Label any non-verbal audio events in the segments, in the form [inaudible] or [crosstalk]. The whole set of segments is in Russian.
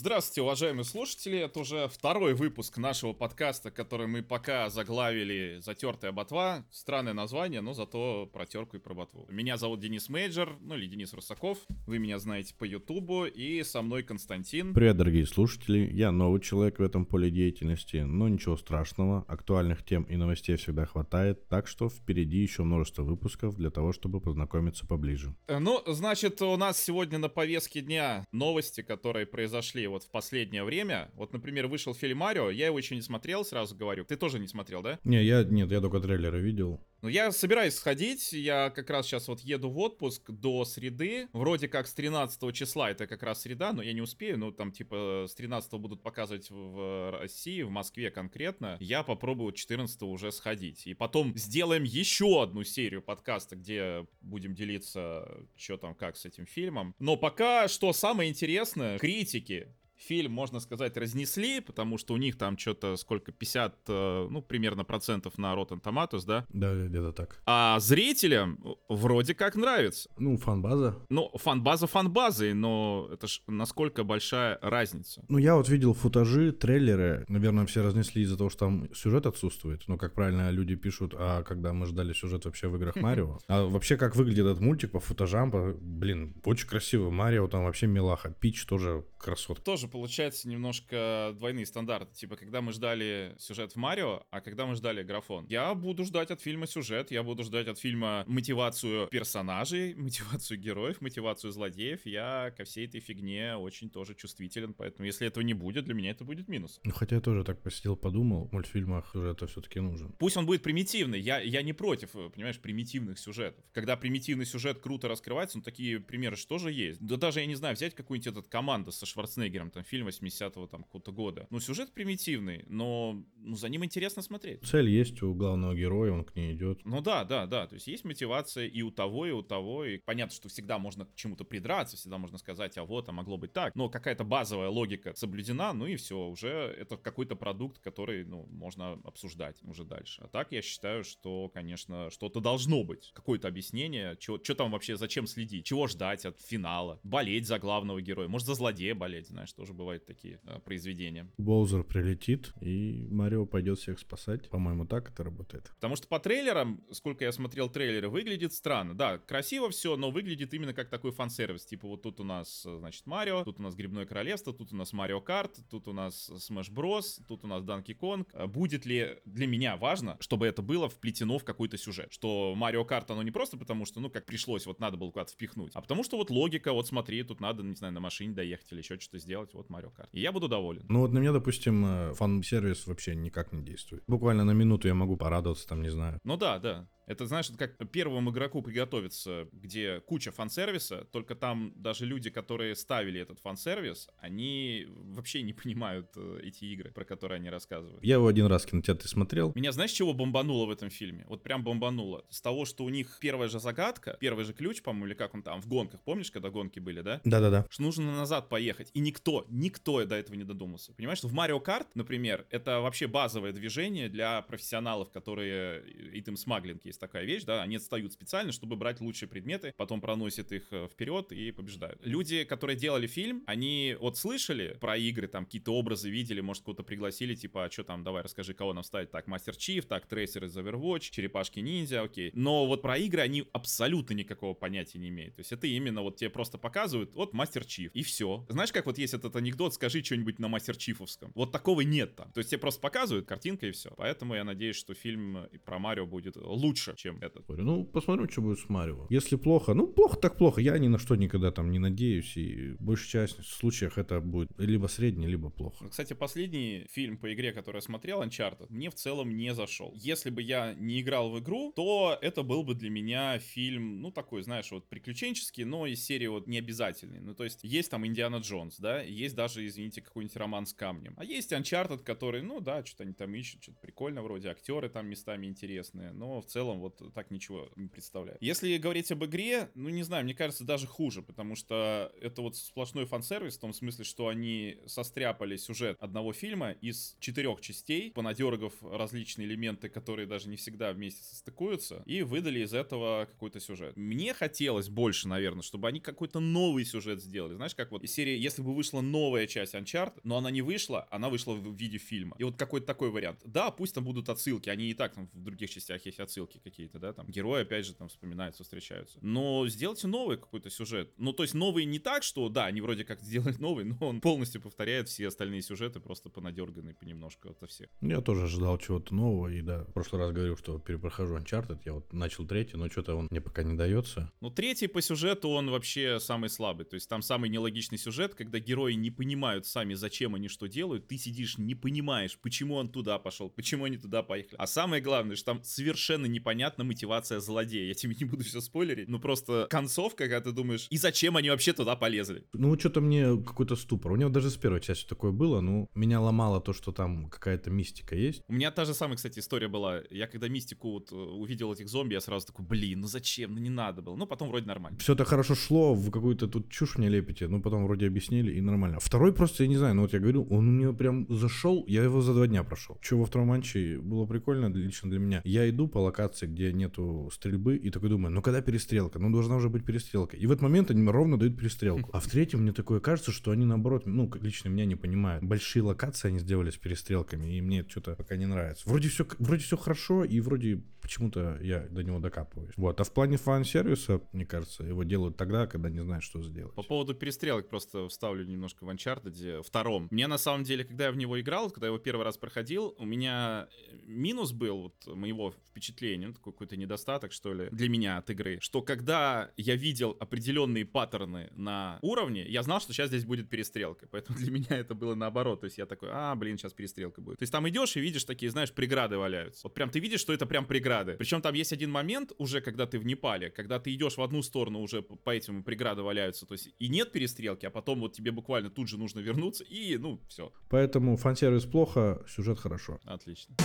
Здравствуйте, уважаемые слушатели. Это уже второй выпуск нашего подкаста, который мы пока заглавили «Затертая ботва». Странное название, но зато про терку и про ботву. Меня зовут Денис Мейджор, ну или Денис Русаков. Вы меня знаете по Ютубу. И со мной Константин. Привет, дорогие слушатели. Я новый человек в этом поле деятельности, но ничего страшного. Актуальных тем и новостей всегда хватает, так что впереди еще множество выпусков для того, чтобы познакомиться поближе. Э, Ну, значит, у нас сегодня на повестке дня новости, которые произошли вот в последнее время. Вот, например, вышел фильм Марио, я его еще не смотрел, сразу говорю. Ты тоже не смотрел, да? Не, я нет, я только трейлеры видел. Ну, я собираюсь сходить, я как раз сейчас вот еду в отпуск до среды, вроде как с 13 числа, это как раз среда, но я не успею, ну, там, типа, с 13 будут показывать в- России, в Москве конкретно, я попробую 14 уже сходить, и потом сделаем еще одну серию подкаста, где будем делиться, что там, как с этим фильмом, но пока, что самое интересное, критики фильм, можно сказать, разнесли, потому что у них там что-то сколько, 50, э, ну, примерно процентов на Rotten Tomatoes, да? Да, где-то так. А зрителям вроде как нравится. Ну, фан-база. Ну, фан-база фан-базой, но это ж насколько большая разница. Ну, я вот видел футажи, трейлеры. Наверное, все разнесли из-за того, что там сюжет отсутствует. Ну, как правильно люди пишут, а когда мы ждали сюжет вообще в играх [laughs] Марио. А вообще, как выглядит этот мультик по футажам, по- блин, очень красиво. Марио там вообще милаха. Пич тоже красотка. Тоже получается немножко двойные стандарты. Типа, когда мы ждали сюжет в Марио, а когда мы ждали графон. Я буду ждать от фильма сюжет, я буду ждать от фильма мотивацию персонажей, [laughs] мотивацию героев, мотивацию злодеев. Я ко всей этой фигне очень тоже чувствителен, поэтому если этого не будет, для меня это будет минус. Ну, хотя я тоже так посидел, подумал, в мультфильмах сюжет все-таки нужен. Пусть он будет примитивный, я, я не против, э, понимаешь, примитивных сюжетов. Когда примитивный сюжет круто раскрывается, ну такие примеры же есть. Да даже, я не знаю, взять какую-нибудь этот команда со Шварценеггером, там фильм 80-го там какого-то года. Ну сюжет примитивный, но ну, за ним интересно смотреть. Цель есть у главного героя, он к ней идет. Ну да, да, да. То есть есть мотивация и у того, и у того. И понятно, что всегда можно к чему-то придраться, всегда можно сказать, а вот, а могло быть так. Но какая-то базовая логика соблюдена, ну и все. Уже это какой-то продукт, который, ну, можно обсуждать уже дальше. А так я считаю, что, конечно, что-то должно быть. Какое-то объяснение, что там вообще, зачем следить, чего ждать от финала. Болеть за главного героя. Может, за злодея болеть, знаешь, тоже бывают такие э, произведения. Боузер прилетит, и Марио пойдет всех спасать. По-моему, так это работает. Потому что по трейлерам, сколько я смотрел трейлеры, выглядит странно. Да, красиво все, но выглядит именно как такой фан-сервис. Типа вот тут у нас, э, значит, Марио, тут у нас Грибное Королевство, тут у нас Марио Карт, тут у нас Smash Bros, тут у нас Данки Конг. А Будет ли для меня важно, чтобы это было вплетено в какой-то сюжет? Что Марио Карт, оно не просто потому, что, ну, как пришлось, вот надо было куда-то впихнуть, а потому что вот логика, вот смотри, тут надо, не знаю, на машине доехать или еще что-то сделать, вот Марио Карт. И я буду доволен. Ну вот на меня, допустим, э, фан-сервис вообще никак не действует. Буквально на минуту я могу порадоваться, там, не знаю. Ну да, да. Это, знаешь, это как первому игроку приготовиться, где куча фан-сервиса, только там даже люди, которые ставили этот фан-сервис, они вообще не понимают э, эти игры, про которые они рассказывают. Я его один раз в кинотеатре смотрел. Меня знаешь, чего бомбануло в этом фильме? Вот прям бомбануло. С того, что у них первая же загадка, первый же ключ, по-моему, или как он там, в гонках, помнишь, когда гонки были, да? Да-да-да. что нужно назад поехать. И никто, никто до этого не додумался. Понимаешь, в Марио Карт, например, это вообще базовое движение для профессионалов, которые... И там смаглинг есть такая вещь, да, они отстают специально, чтобы брать лучшие предметы, потом проносят их э, вперед и побеждают. Люди, которые делали фильм, они вот слышали про игры, там какие-то образы видели, может, кого-то пригласили, типа, а что там, давай расскажи, кого нам ставить. Так, Мастер Чиф, так, Трейсер из Overwatch, Черепашки Ниндзя, окей. Но вот про игры они абсолютно никакого понятия не имеют. То есть это именно вот тебе просто показывают, вот Мастер Чиф, и все. Знаешь, как вот есть этот анекдот, скажи что-нибудь на Мастер Чифовском. Вот такого нет там. То есть тебе просто показывают картинка и все. Поэтому я надеюсь, что фильм про Марио будет лучше, чем этот. Ну, посмотрим, что будет с Марио. Если плохо, ну, плохо так плохо. Я ни на что никогда там не надеюсь. И в большей части случаях это будет либо средне, либо плохо. Кстати, последний фильм по игре, который я смотрел, Uncharted, мне в целом не зашел. Если бы я не играл в игру, то это был бы для меня фильм, ну, такой, знаешь, вот приключенческий, но из серии вот не обязательный. Ну, то есть, есть там Индиана Джонс, да, есть даже, извините, какой-нибудь роман с камнем. А есть Uncharted, который, ну, да, что-то они там ищут, что-то прикольно вроде, актеры там местами интересные, но в целом целом вот так ничего не представляю. Если говорить об игре, ну не знаю, мне кажется, даже хуже, потому что это вот сплошной фан-сервис в том смысле, что они состряпали сюжет одного фильма из четырех частей, понадергав различные элементы, которые даже не всегда вместе состыкуются, и выдали из этого какой-то сюжет. Мне хотелось больше, наверное, чтобы они какой-то новый сюжет сделали. Знаешь, как вот из серии, если бы вышла новая часть Uncharted, но она не вышла, она вышла в виде фильма. И вот какой-то такой вариант. Да, пусть там будут отсылки, они и так там в других частях есть отсылки какие-то, да, там герои опять же там вспоминаются, встречаются. Но сделайте новый какой-то сюжет. Ну, то есть новый не так, что, да, они вроде как сделали [laughs] новый, но он полностью повторяет все остальные сюжеты, просто понадерганные понемножку от всех. Я тоже ожидал чего-то нового, и да, в прошлый раз говорил, что перепрохожу Uncharted, я вот начал третий, но что-то он мне пока не дается. Ну, третий по сюжету, он вообще самый слабый, то есть там самый нелогичный сюжет, когда герои не понимают сами, зачем они что делают, ты сидишь, не понимаешь, почему он туда пошел, почему они туда поехали. А самое главное, что там совершенно непонятна мотивация злодея. Я тебе не буду все спойлерить, ну просто концовка, когда ты думаешь, и зачем они вообще туда полезли? Ну, что-то мне какой-то ступор. У него даже с первой части такое было, ну, меня ломало то, что там какая-то мистика есть. У меня та же самая, кстати, история была. Я когда мистику вот э, увидел этих зомби, я сразу такой, блин, ну зачем, ну не надо было. Ну, потом вроде нормально. Все это хорошо шло, в какую-то тут чушь мне лепите, ну, потом вроде объяснили, и нормально. Второй просто, я не знаю, ну, вот я говорю, он у меня прям зашел, я его за два дня прошел. Что во втором матче было прикольно лично для меня. Я иду по локации, где нету стрельбы, и такой думаю, ну, когда перестрелка? Ну, должна уже быть перестрелка. И в этот момент они ровно дают перестрелку. А в третьем мне такое кажется, что они, наоборот, ну, лично меня не понимают. Большие локации они сделали с перестрелками, и мне это что-то пока не нравится. Вроде все, вроде все хорошо, и вроде почему-то я до него докапываюсь. Вот. А в плане фан-сервиса, мне кажется, его делают тогда, когда не знают, что сделать. По поводу перестрелок просто вставлю немножко в Uncharted втором. Мне на самом деле, когда я в него играл, когда я его первый раз проходил, у меня минус был вот моего впечатления, такой какой-то недостаток, что ли, для меня от игры, что когда я видел определенные паттерны на уровне, я знал, что сейчас здесь будет перестрелка. Поэтому [laughs] для меня это было наоборот. То есть я такой, а, блин, сейчас перестрелка будет. То есть там идешь и видишь такие, знаешь, преграды валяются. Вот прям ты видишь, что это прям преграды. Причем там есть один момент уже, когда ты в Непале, когда ты идешь в одну сторону, уже по этим преграды валяются. То есть и нет перестрелки, а потом вот тебе буквально тут же нужно вернуться и, ну, все. Поэтому фан-сервис плохо, сюжет хорошо. Отлично.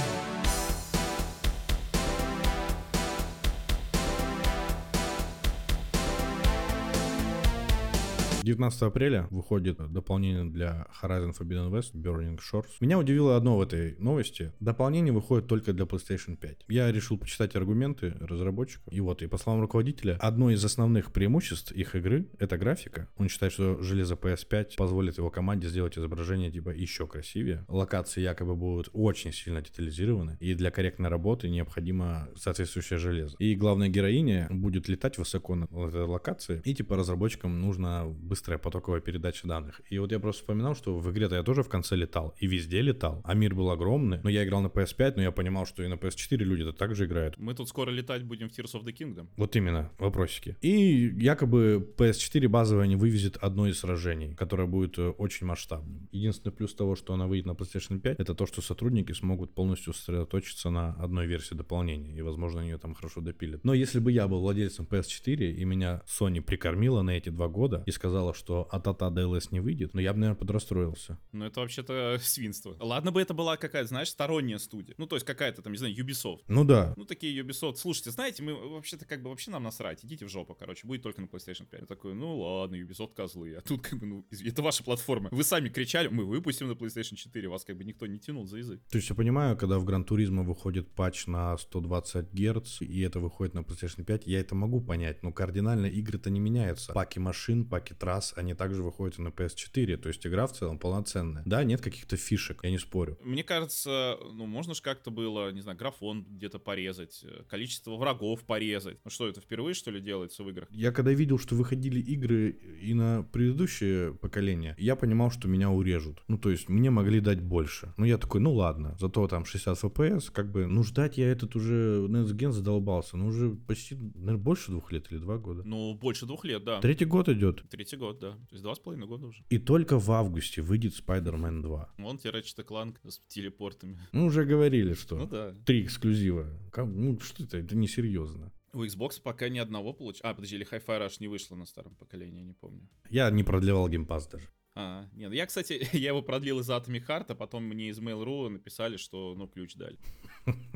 19 апреля выходит дополнение для Horizon Forbidden West Burning Shores. Меня удивило одно в этой новости. Дополнение выходит только для PlayStation 5. Я решил почитать аргументы разработчиков. И вот, и по словам руководителя, одно из основных преимуществ их игры — это графика. Он считает, что железо PS5 позволит его команде сделать изображение типа еще красивее. Локации якобы будут очень сильно детализированы. И для корректной работы необходимо соответствующее железо. И главная героиня будет летать высоко на этой локации. И типа разработчикам нужно быстрая потоковая передача данных. И вот я просто вспоминал, что в игре-то я тоже в конце летал, и везде летал, а мир был огромный. Но я играл на PS5, но я понимал, что и на PS4 люди-то также играют. Мы тут скоро летать будем в Tears of the Kingdom. Вот именно, вопросики. И якобы PS4 базовая не вывезет одно из сражений, которое будет э, очень масштабным. Единственный плюс того, что она выйдет на PlayStation 5, это то, что сотрудники смогут полностью сосредоточиться на одной версии дополнения, и, возможно, они ее там хорошо допилят. Но если бы я был владельцем PS4, и меня Sony прикормила на эти два года и сказала, сказала, что от АТА DLS не выйдет, но я бы, наверное, подрастроился. Ну, это вообще-то свинство. Ладно бы это была какая-то, знаешь, сторонняя студия. Ну, то есть какая-то там, не знаю, Ubisoft. Ну да. Ну, такие Ubisoft. Слушайте, знаете, мы вообще-то как бы вообще нам насрать. Идите в жопу, короче, будет только на PlayStation 5. Я такой, ну ладно, Ubisoft козлы. А тут как бы, ну, это ваша платформа. Вы сами кричали, мы выпустим на PlayStation 4, вас как бы никто не тянул за язык. То есть я понимаю, когда в Gran Turismo выходит патч на 120 Гц, и это выходит на PlayStation 5, я это могу понять, но кардинально игры-то не меняются. Паки машин, паки трасс, они также выходит и на PS4, то есть игра в целом полноценная. Да, нет каких-то фишек, я не спорю. Мне кажется, ну, можно же как-то было, не знаю, графон где-то порезать, э, количество врагов порезать. Ну что, это впервые, что ли, делается в играх? Я когда видел, что выходили игры и на предыдущее поколение, я понимал, что меня урежут. Ну, то есть мне могли дать больше. Ну, я такой, ну ладно, зато там 60 FPS, как бы, ну, ждать я этот уже Next Gen задолбался, ну, уже почти, наверное, больше двух лет или два года. Ну, больше двух лет, да. Третий год идет. Третий год, да. То есть два с половиной года уже. И только в августе выйдет Spider-Man 2. Вон тебе Ratchet Clank с телепортами. Ну, уже говорили, что. Ну да. Три эксклюзива. Ну, что это? Это несерьезно. У Xbox пока ни одного получилось. А, подожди, или Hi-Fi Rush не вышло на старом поколении, не помню. Я не продлевал геймпас даже. А, нет, я, кстати, [laughs] я его продлил из Atomic Heart, а потом мне из Mail.ru написали, что, ну, ключ дали.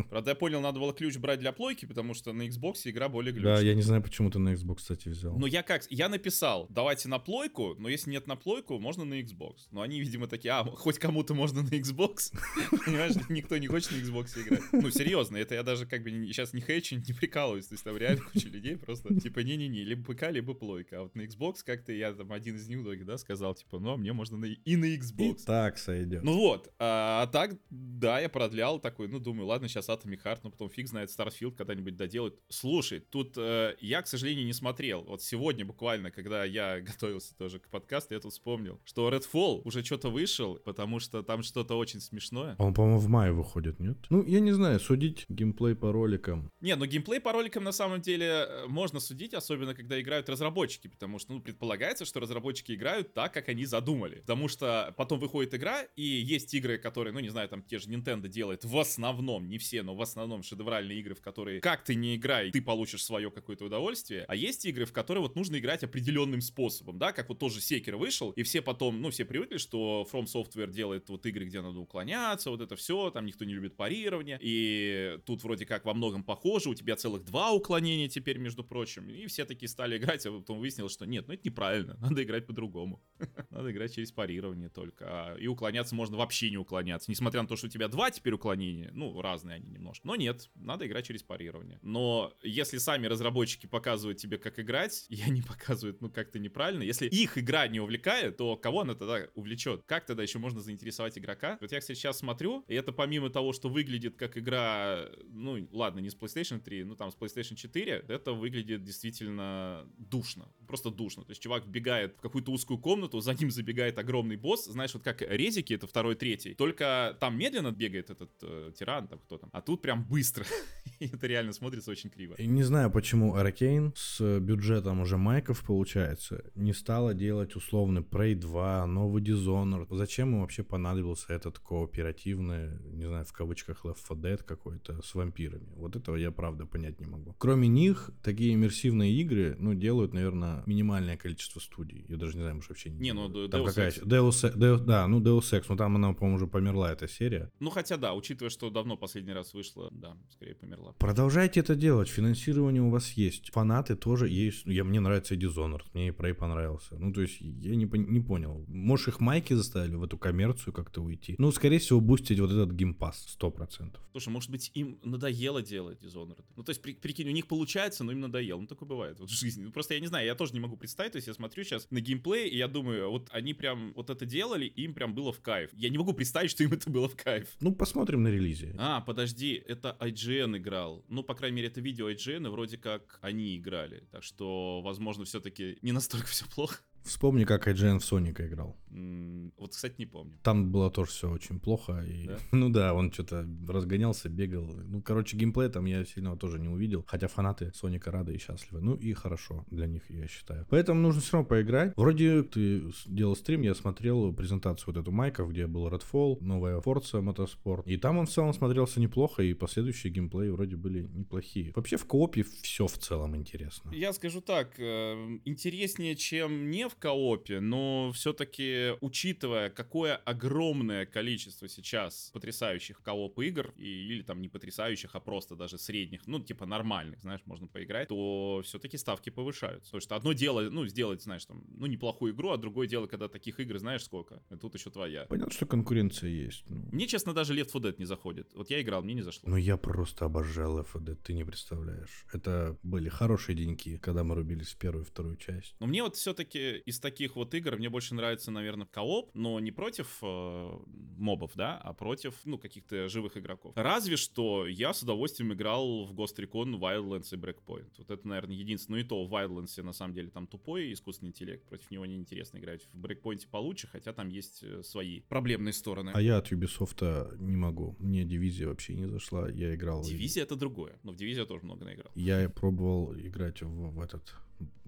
Правда, я понял, надо было ключ брать для плойки, потому что на Xbox игра более глючная. Да, я не знаю, почему ты на Xbox, кстати, взял. Но я как, я написал, давайте на плойку, но если нет на плойку, можно на Xbox. Но они, видимо, такие, а, хоть кому-то можно на Xbox. [laughs] Понимаешь, никто не хочет на Xbox играть. Ну, серьезно, это я даже как бы сейчас не хейчу, не прикалываюсь. То есть там реально куча людей просто, типа, не-не-не, либо ПК, либо плойка. А вот на Xbox как-то я там один из них, да, сказал, типа, ну, а мне можно и на Xbox. И так сойдет. Ну вот, а, а так, да, я продлял такой, ну, думаю, ладно, сейчас Atomic Heart, но потом фиг знает, Starfield когда-нибудь доделают. Слушай, тут э, я, к сожалению, не смотрел. Вот сегодня буквально, когда я [laughs] готовился тоже к подкасту, я тут вспомнил, что Redfall уже что-то вышел, потому что там что-то очень смешное. Он, по-моему, в мае выходит, нет? Ну, я не знаю, судить геймплей по роликам. Не, ну геймплей по роликам на самом деле э, можно судить, особенно когда играют разработчики, потому что, ну, предполагается, что разработчики играют так, как они задумали. Потому что потом выходит игра, и есть игры, которые, ну, не знаю, там те же Nintendo делает в основном, не все, но в основном шедевральные игры, в которые как ты не играй, ты получишь свое какое-то удовольствие. А есть игры, в которые вот нужно играть определенным способом, да, как вот тоже Секер вышел, и все потом, ну, все привыкли, что From Software делает вот игры, где надо уклоняться, вот это все, там никто не любит парирование, и тут вроде как во многом похоже, у тебя целых два уклонения теперь, между прочим, и все такие стали играть, а потом выяснилось, что нет, ну это неправильно, [laughs] надо играть по-другому, [laughs] надо играть через парирование только, а, и уклоняться можно вообще не уклоняться, несмотря на то, что у тебя два теперь уклонения, ну, разные они немножко, но нет, надо играть через парирование. Но если сами разработчики показывают тебе, как играть, [laughs] и они показывают, ну, как-то неправильно, если их игра не увлекает, то кого она тогда увлечет? Как тогда еще можно заинтересовать игрока? Вот я, кстати, сейчас смотрю, и это помимо того, что выглядит как игра, ну, ладно, не с PlayStation 3, ну, там, с PlayStation 4, это выглядит действительно душно, просто душно. То есть чувак бегает в какую-то узкую комнату, за ним забегает огромный босс, знаешь, вот как резики, это второй, третий, только там медленно бегает этот э, тиран, там кто там, а тут прям быстро. [laughs] И это реально смотрится очень криво. Не знаю, почему Arcane с бюджетом уже майков, получается, не стала делать условный Prey 2, новый Dishonored. Зачем им вообще понадобился этот кооперативный, не знаю, в кавычках Left 4 Dead какой-то с вампирами? Вот этого я правда понять не могу. Кроме них, такие иммерсивные игры, ну, делают, наверное, минимальное количество студий. Я даже не знаю, может, вообще не Не, ну, там Deus какая Ex. Deus, Deus, да, ну, Deus Ex, ну, там она, по-моему, уже померла, эта серия. Ну, хотя да, учитывая, что давно последний раз вышла, да, скорее померла. Продолжайте это делать, финансирование у вас есть. Фанаты тоже есть. Я, мне нравится и Dishonored, мне и Prey понравился. Ну, то есть, я не, не понял. Может, их майки заставили в эту коммерцию как-то уйти? Ну, скорее всего, бустить вот этот геймпас, сто процентов. Слушай, может быть, им надоело делать Dishonored? Ну, то есть, при- прикинь, у них получается, но им надоело. Ну, такое бывает вот в жизни. Ну, просто я не знаю, я тоже не могу представить. То есть, я смотрю сейчас на геймплей, и я думаю, вот они прям вот это делали, им прям было в кайф. Я не могу представить, что им это было в кайф. Ну, посмотрим на релизе. А, подожди, это IGN играл. Ну, по крайней мере, это видео IGN, и вроде как они играли. Так что, возможно, все-таки не настолько все плохо. Вспомни, как IGN в Соника играл. М, Вот, кстати, не помню. Там было тоже все очень плохо. И... Да? [laughs] Ну да, он что-то разгонялся, бегал. Ну, короче, геймплей там я сильного тоже не увидел. Хотя фанаты Соника рады и счастливы. Ну и хорошо для них, я считаю. Поэтому нужно все равно поиграть. Вроде ты с- делал стрим, я смотрел презентацию вот эту Майков, где был Redfall, новая Forza Motorsport. И там он в целом смотрелся неплохо, и последующие геймплеи вроде были неплохие. Вообще в коопе все в целом интересно. Я скажу так, э, интереснее, чем не в коопе, но все-таки, учитывая, какое огромное количество сейчас потрясающих кооп игр, и, или там не потрясающих, а просто даже средних, ну, типа нормальных, знаешь, можно поиграть, то все-таки ставки повышаются. Потому что одно дело, ну, сделать, знаешь, там, ну, неплохую игру, а другое дело, когда таких игр, знаешь, сколько, и тут еще твоя. Понятно, что конкуренция есть. ну. Мне, честно, даже Left 4 Dead не заходит. Вот я играл, мне не зашло. Ну, я просто обожал Left 4 Dead, ты не представляешь. Это были хорошие деньки, когда мы рубились в первую и вторую часть. Но мне вот все-таки из таких вот игр мне больше нравится, наверное, кооп, но не против э, мобов, да, а против, ну, каких-то живых игроков. Разве что я с удовольствием играл в Ghost Recon, Wildlands и Breakpoint. Вот это, наверное, единственное. Ну и то в Wildlands на самом деле там тупой искусственный интеллект, против него неинтересно играть. В Breakpoint получше, хотя там есть э, свои проблемные стороны. А я от Ubisoft не могу. Мне дивизия вообще не зашла. Я играл... Дивизия это другое. Но в Дивизию я тоже много наиграл. Я пробовал играть в, в этот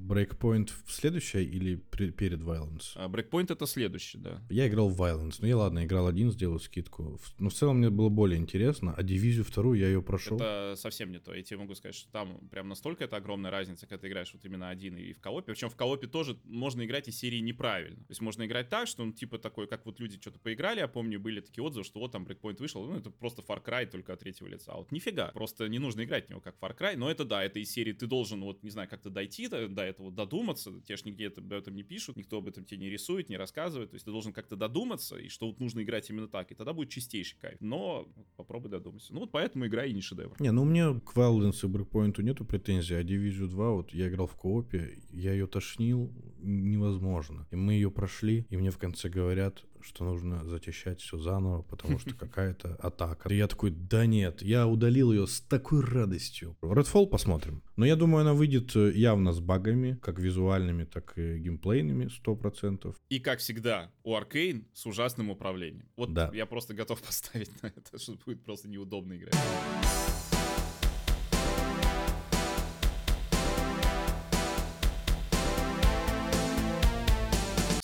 Breakpoint следующая или при- перед Violence? А Breakpoint это следующий, да. Я играл в Violence. Ну я ладно, играл один, сделал скидку. Но в целом мне было более интересно. А дивизию вторую я ее прошел. Это совсем не то. Я тебе могу сказать, что там прям настолько это огромная разница, когда ты играешь вот именно один и в коопе. Причем в коопе тоже можно играть из серии неправильно. То есть можно играть так, что он типа такой, как вот люди что-то поиграли, я помню, были такие отзывы, что вот там Breakpoint вышел, ну это просто Far Cry только от третьего лица. А вот нифига, просто не нужно играть в него как Far Cry, но это да, это из серии ты должен вот, не знаю, как-то дойти до, до этого, додуматься, тебе ж нигде об этом не пишут, никто об этом тебе не рисует, не рассказывает, то есть ты должен как-то додуматься, и что вот нужно играть именно так, и тогда будет чистейший кайф. Но попробуй додуматься. Ну вот поэтому игра и не шедевр. Не, ну у меня к Violence и Breakpoint нету претензий, а Division 2, вот я играл в коопе, я ее тошнил невозможно. И мы ее прошли, и мне в конце говорят, что нужно зачищать все заново, потому что [laughs] какая-то атака. И я такой, да нет, я удалил ее с такой радостью. Redfall посмотрим. Но я думаю, она выйдет э, явно с багами, как визуальными, так и геймплейными, 100%. И, как всегда, у Аркейн с ужасным управлением. Вот Да. я просто готов [laughs] поставить на это, что будет просто неудобно играть.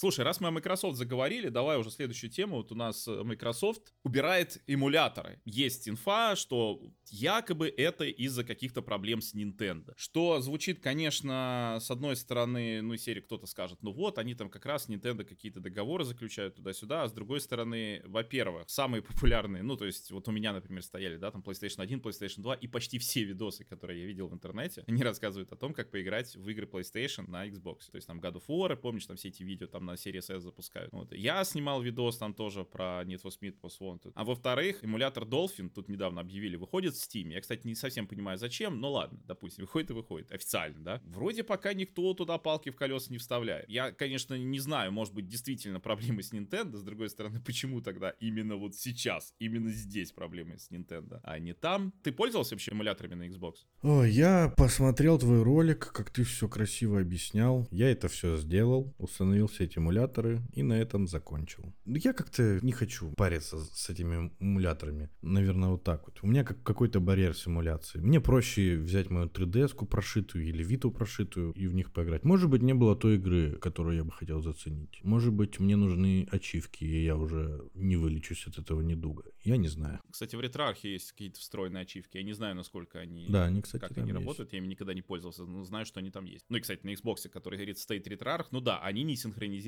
Слушай, раз мы о Microsoft заговорили, давай уже следующую тему. Вот у нас э, Microsoft убирает эмуляторы. Есть инфа, что якобы это из-за каких-то проблем с Nintendo. Что звучит, конечно, с одной стороны, ну, из серии кто-то скажет, ну вот, они там как раз Nintendo какие-то договоры заключают туда-сюда, а с другой стороны, во-первых, самые популярные, ну, то есть вот у меня, например, стояли, да, там PlayStation 1, PlayStation 2, и почти все видосы, которые я видел в интернете, они рассказывают о том, как поиграть в игры PlayStation на Xbox. То есть там God of War, помнишь, там все эти видео там на Series S запускают. Вот. Я снимал видос там тоже про Need for Speed Most Wanted. А во-вторых, эмулятор Dolphin, тут недавно объявили, выходит в Steam. Я, кстати, не совсем понимаю, зачем, но ладно, допустим, выходит и выходит. Официально, да? Вроде пока никто туда палки в колеса не вставляет. Я, конечно, не знаю, может быть, действительно проблемы с Nintendo. С другой стороны, почему тогда именно вот сейчас, именно здесь проблемы с Nintendo, а не там? Ты пользовался вообще эмуляторами на Xbox? Ой, я посмотрел твой ролик, как ты все красиво объяснял. Я это все сделал, установил все эти эмуляторы и на этом закончил. Я как-то не хочу париться с этими эмуляторами. Наверное, вот так вот. У меня как какой-то барьер с эмуляцией. Мне проще взять мою 3DS-ку прошитую или Виту прошитую и в них поиграть. Может быть, не было той игры, которую я бы хотел заценить. Может быть, мне нужны ачивки, и я уже не вылечусь от этого недуга. Я не знаю. Кстати, в ретроархе есть какие-то встроенные ачивки. Я не знаю, насколько они... Да, они, кстати, как они есть. работают, я ими никогда не пользовался, но знаю, что они там есть. Ну и, кстати, на Xbox, который говорит стоит ретроарх, ну да, они не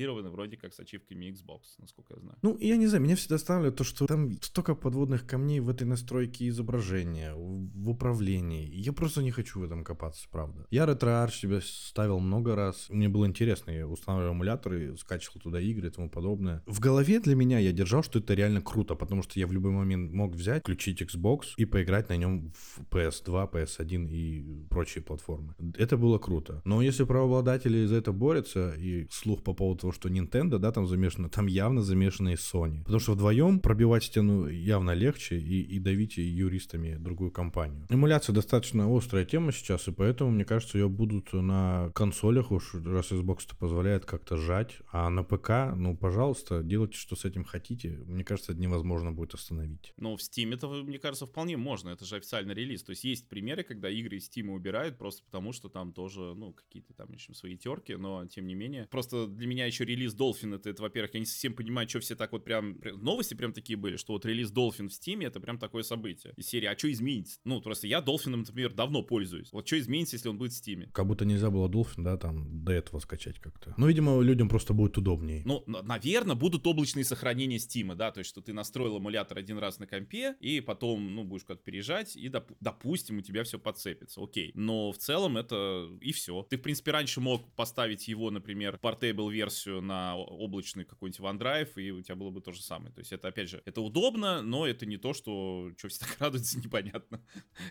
синхронизированы вроде как с ачивками Xbox, насколько я знаю. Ну, я не знаю, меня всегда останавливает то, что там столько подводных камней в этой настройке изображения, в управлении. Я просто не хочу в этом копаться, правда. Я RetroArch себе ставил много раз. Мне было интересно, я устанавливал эмуляторы, скачивал туда игры и тому подобное. В голове для меня я держал, что это реально круто, потому что я в любой момент мог взять, включить Xbox и поиграть на нем в PS2, PS1 и прочие платформы. Это было круто. Но если правообладатели за это борются, и слух по поводу того, что Nintendo, да, там замешано, там явно замешаны и Sony. Потому что вдвоем пробивать стену явно легче и, и давить юристами другую компанию. Эмуляция достаточно острая тема сейчас, и поэтому, мне кажется, ее будут на консолях, уж раз Xbox это позволяет как-то жать, а на ПК, ну, пожалуйста, делайте, что с этим хотите. Мне кажется, это невозможно будет остановить. Но в Steam это, мне кажется, вполне можно, это же официальный релиз. То есть есть примеры, когда игры из Steam убирают просто потому, что там тоже, ну, какие-то там еще свои терки, но тем не менее. Просто для меня еще релиз Dolphin, это, это во-первых, я не совсем понимаю, что все так вот прям... Новости прям такие были, что вот релиз Dolphin в Steam это прям такое событие. Из серии, а что изменится? Ну, просто я Dolphin, например, давно пользуюсь. Вот что изменится, если он будет в Steam? Как будто нельзя было Dolphin, да, там, до этого скачать как-то. Ну, видимо, людям просто будет удобнее. Ну, наверное, будут облачные сохранения Steam, да, то есть, что ты настроил эмулятор один раз на компе, и потом, ну, будешь как-то переезжать, и, доп- допустим, у тебя все подцепится, окей. Но в целом это и все. Ты, в принципе, раньше мог поставить его, например, портейбл версию на облачный какой-нибудь OneDrive, и у тебя было бы то же самое. То есть, это, опять же, это удобно, но это не то, что, что все так [laughs] радуются, непонятно.